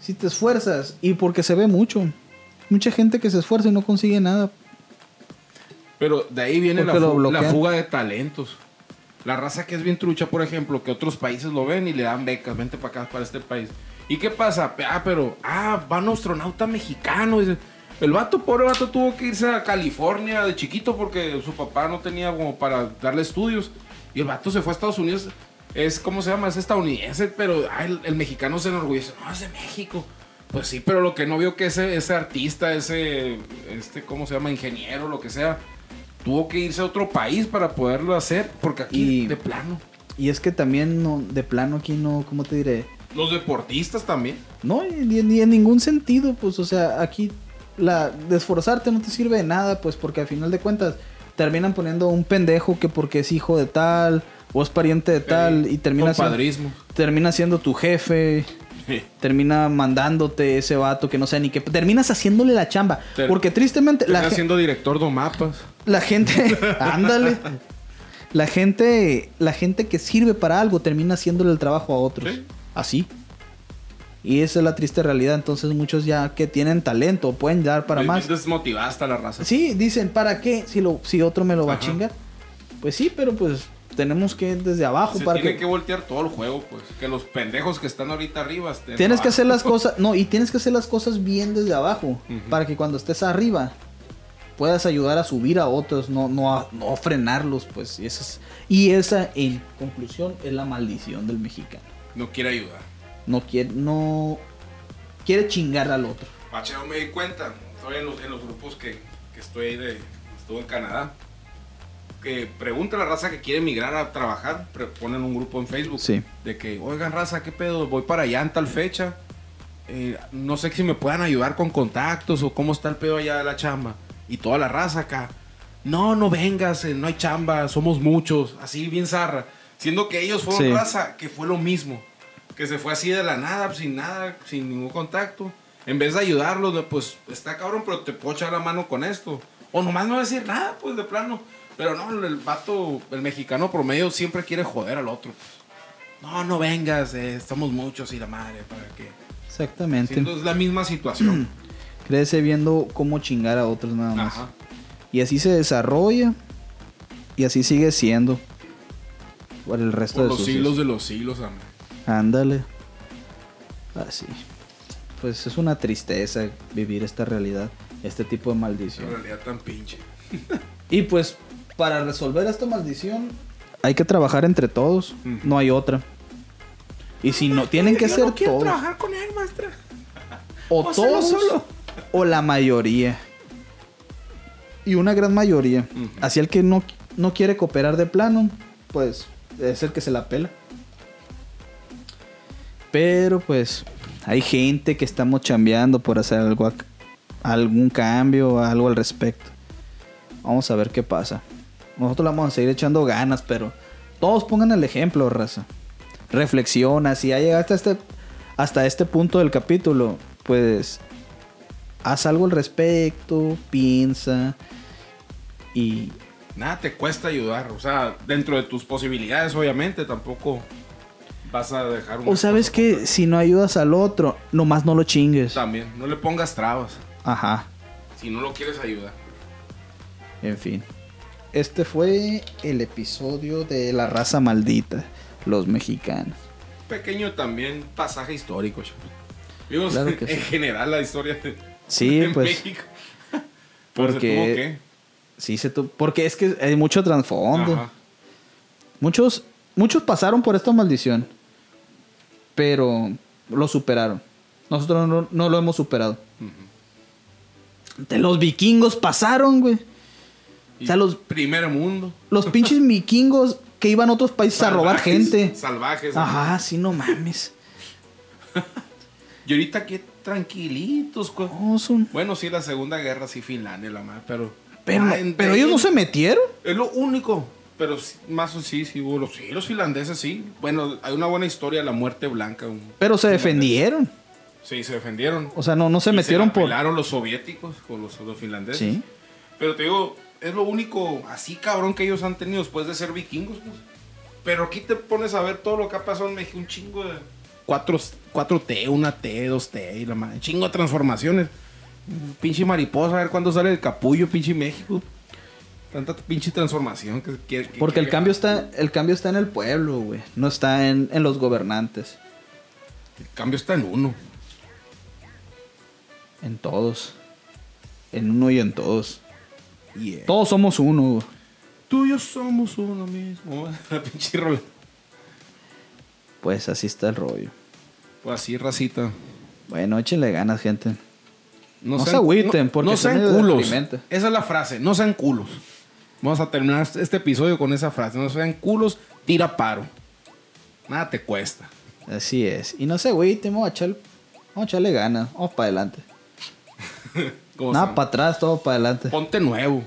si te esfuerzas y porque se ve mucho. Mucha gente que se esfuerza y no consigue nada. Pero de ahí viene la, fu- fuga de talentos. La raza que es bien trucha, por ejemplo, que otros países lo ven y le dan becas, vente para acá, para este país. ¿Y qué pasa? Ah, pero, ah, va un astronauta mexicano. El vato, pobre vato, tuvo que irse a California de chiquito porque su papá no tenía como para darle estudios. Y el vato se fue a Estados Unidos. Es, ¿cómo se llama? Es estadounidense, pero ah, el, el mexicano se enorgullece. No, es de México. Pues sí, pero lo que no vio que ese, ese artista, ese, este, ¿cómo se llama? Ingeniero, lo que sea, tuvo que irse a otro país para poderlo hacer, porque aquí Y- de plano. Y es que también no, de plano aquí no, ¿cómo te diré? Los deportistas también. No, ni, ni en ningún sentido, pues, o sea, aquí la de esforzarte no te sirve de nada, pues, porque al final de cuentas terminan poniendo un pendejo que porque es hijo de tal o es pariente de tal y termina siendo, termina siendo tu jefe, termina mandándote ese vato que no sé ni qué, terminas haciéndole la chamba, Ter- porque tristemente la, Termina ge- siendo director de mapas. la gente, [LAUGHS] ándale, la gente, la gente que sirve para algo termina haciéndole el trabajo a otros, Sí. Así. Y esa es la triste realidad. Entonces muchos ya que tienen talento pueden dar para más. desmotivada hasta la raza. Sí, dicen, ¿para qué? Si, lo, si otro me lo va a chingar. Pues sí, pero pues tenemos que ir desde abajo Se para tiene que... que... voltear todo el juego, pues. Que los pendejos que están ahorita arriba estén Tienes que hacer las [LAUGHS] cosas... No, y tienes que hacer las cosas bien desde abajo. Para que cuando estés arriba puedas ayudar a subir a otros, no, no, a, no frenarlos, pues. Y esa, es, y esa, en conclusión, es la maldición del mexicano. No quiere ayudar. No quiere, no... Quiere chingar al otro. Macheo me di cuenta, estoy en los, en los grupos que, que estoy ahí de, estuve en Canadá, que pregunta a la raza que quiere emigrar a trabajar, ponen un grupo en Facebook, Sí. de que, oigan raza, ¿qué pedo? Voy para allá en tal fecha, eh, no sé si me puedan ayudar con contactos o cómo está el pedo allá de la chamba. Y toda la raza acá, no, no vengas, eh, no hay chamba, somos muchos, así bien zarra. Siendo que ellos fueron Sí. raza que fue lo mismo, que se fue así de la nada, sin nada, sin ningún contacto. En vez de ayudarlos, pues está cabrón, pero te puedo echar la mano con esto. O nomás no decir nada, pues de plano. Pero no, el vato, el mexicano promedio siempre quiere joder al otro. pues. no, no vengas, eh, estamos muchos y la madre, ¿para qué? Exactamente. Siento, es la misma situación. [CLEARS THROAT] Crece viendo cómo chingar a otros nada más. Ajá. Y así se desarrolla. Y así sigue siendo. Por el resto Por de los sus siglos de los siglos, amor. Ándale. Así. Pues es una tristeza vivir esta realidad, este tipo de maldición. realidad tan pinche. [LAUGHS] Y pues para resolver esta maldición hay que trabajar entre todos, no hay otra. Y si no tienen que Yo ser no quiero todos, trabajar con él, maestra. o todos solo. o la mayoría. Y una gran mayoría. Ujú. Así el que no, no quiere cooperar de plano, pues es el que se la pela. Pero pues hay gente que estamos chambeando por hacer algo, algún cambio, algo al respecto. Vamos a ver qué pasa. Nosotros vamos a seguir echando ganas, pero todos pongan el ejemplo, raza. Reflexiona, si ya llegaste hasta este, hasta este punto del capítulo, pues haz algo al respecto, piensa y Nada te cuesta ayudar. O sea, dentro de tus posibilidades, obviamente, tampoco vas a dejar una o sabes que si no ayudas al otro, nomás no lo chingues. También, no le pongas trabas. Ajá, Si no lo quieres ayudar. en fin. Este fue el episodio de la raza maldita, los mexicanos. Pequeño también pasaje histórico. Digo, Claro [LAUGHS] que en sí. general la historia de, Sí, de pues, México. [LAUGHS] Porque- que- Sí, se tu- porque es que hay mucho trasfondo. Ajá. Muchos, muchos pasaron por esta maldición, pero lo superaron. Nosotros no, no lo hemos superado. De los vikingos pasaron, güey. O sea, los- Primer mundo. Los pinches vikingos que iban a otros países a robar gente. Salvajes. Ajá, sí, no mames. [LAUGHS] Y ahorita qué tranquilitos. son- Bueno, sí, la Segunda Guerra, sí, Finlandia, la madre, pero... Pero, Ah, pero ellos no se metieron. Es lo único. Pero más o sí, sí, hubo los, sí, los finlandeses sí. Bueno, hay una buena historia, la muerte blanca. Pero se defendieron. Sí, se defendieron. O sea, no, no se Y metieron la por. pelaron los soviéticos con los, los finlandeses. Sí. Pero te digo, es lo único así cabrón que ellos han tenido después de ser vikingos. pues. Pero aquí te pones a ver todo lo que ha pasado en México, un chingo de 4, 4T, una T, 2T y la madre, un chingo de transformaciones. Pinche mariposa, a ver cuándo sale el capullo, pinche México. Tanta pinche transformación que, que- Porque el cambio está, el cambio está en el pueblo, güey. No está en, en los gobernantes. El cambio está en uno. En todos. En uno y en todos. Yeah. Todos somos uno, güey. Tú y yo somos uno mismo. [LAUGHS] La pinche rola. Pues así está el rollo. Pues así, racita. Bueno, échenle ganas, gente. No se sean- agüiten, porque no se sean culos. Esa es la frase, no sean culos. Vamos a terminar este episodio con esa frase. No sean culos, tira paro. Nada te cuesta. Así es. Y no se agüiten, vamos a, echar- vamos a echarle ganas. Vamos para adelante. [LAUGHS] Nada para atrás, todo para adelante. Ponte nuevo.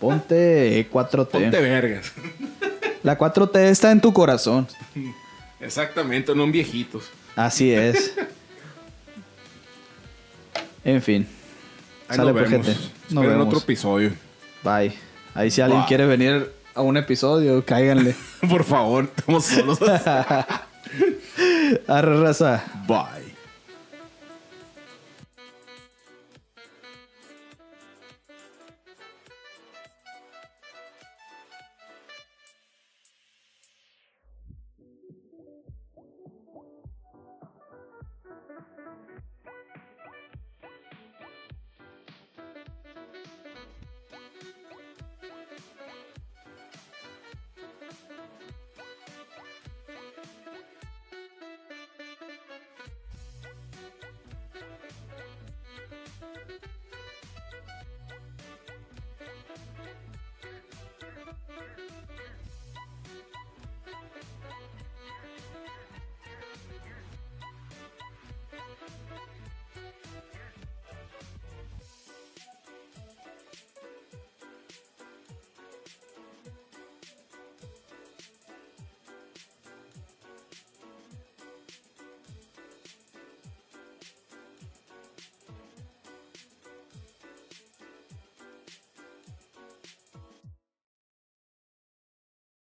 Ponte 4T. [LAUGHS] Ponte vergas. La 4T está en tu corazón. [LAUGHS] Exactamente, no en viejitos. Así es. En fin. Ahí Sale, nos pues, vemos. gente. Nos vemos. otro episodio. Bye. Ahí si alguien Bye. quiere venir a un episodio, cáiganle. [LAUGHS] Por favor, estamos solos. [LAUGHS] Arre raza. Bye.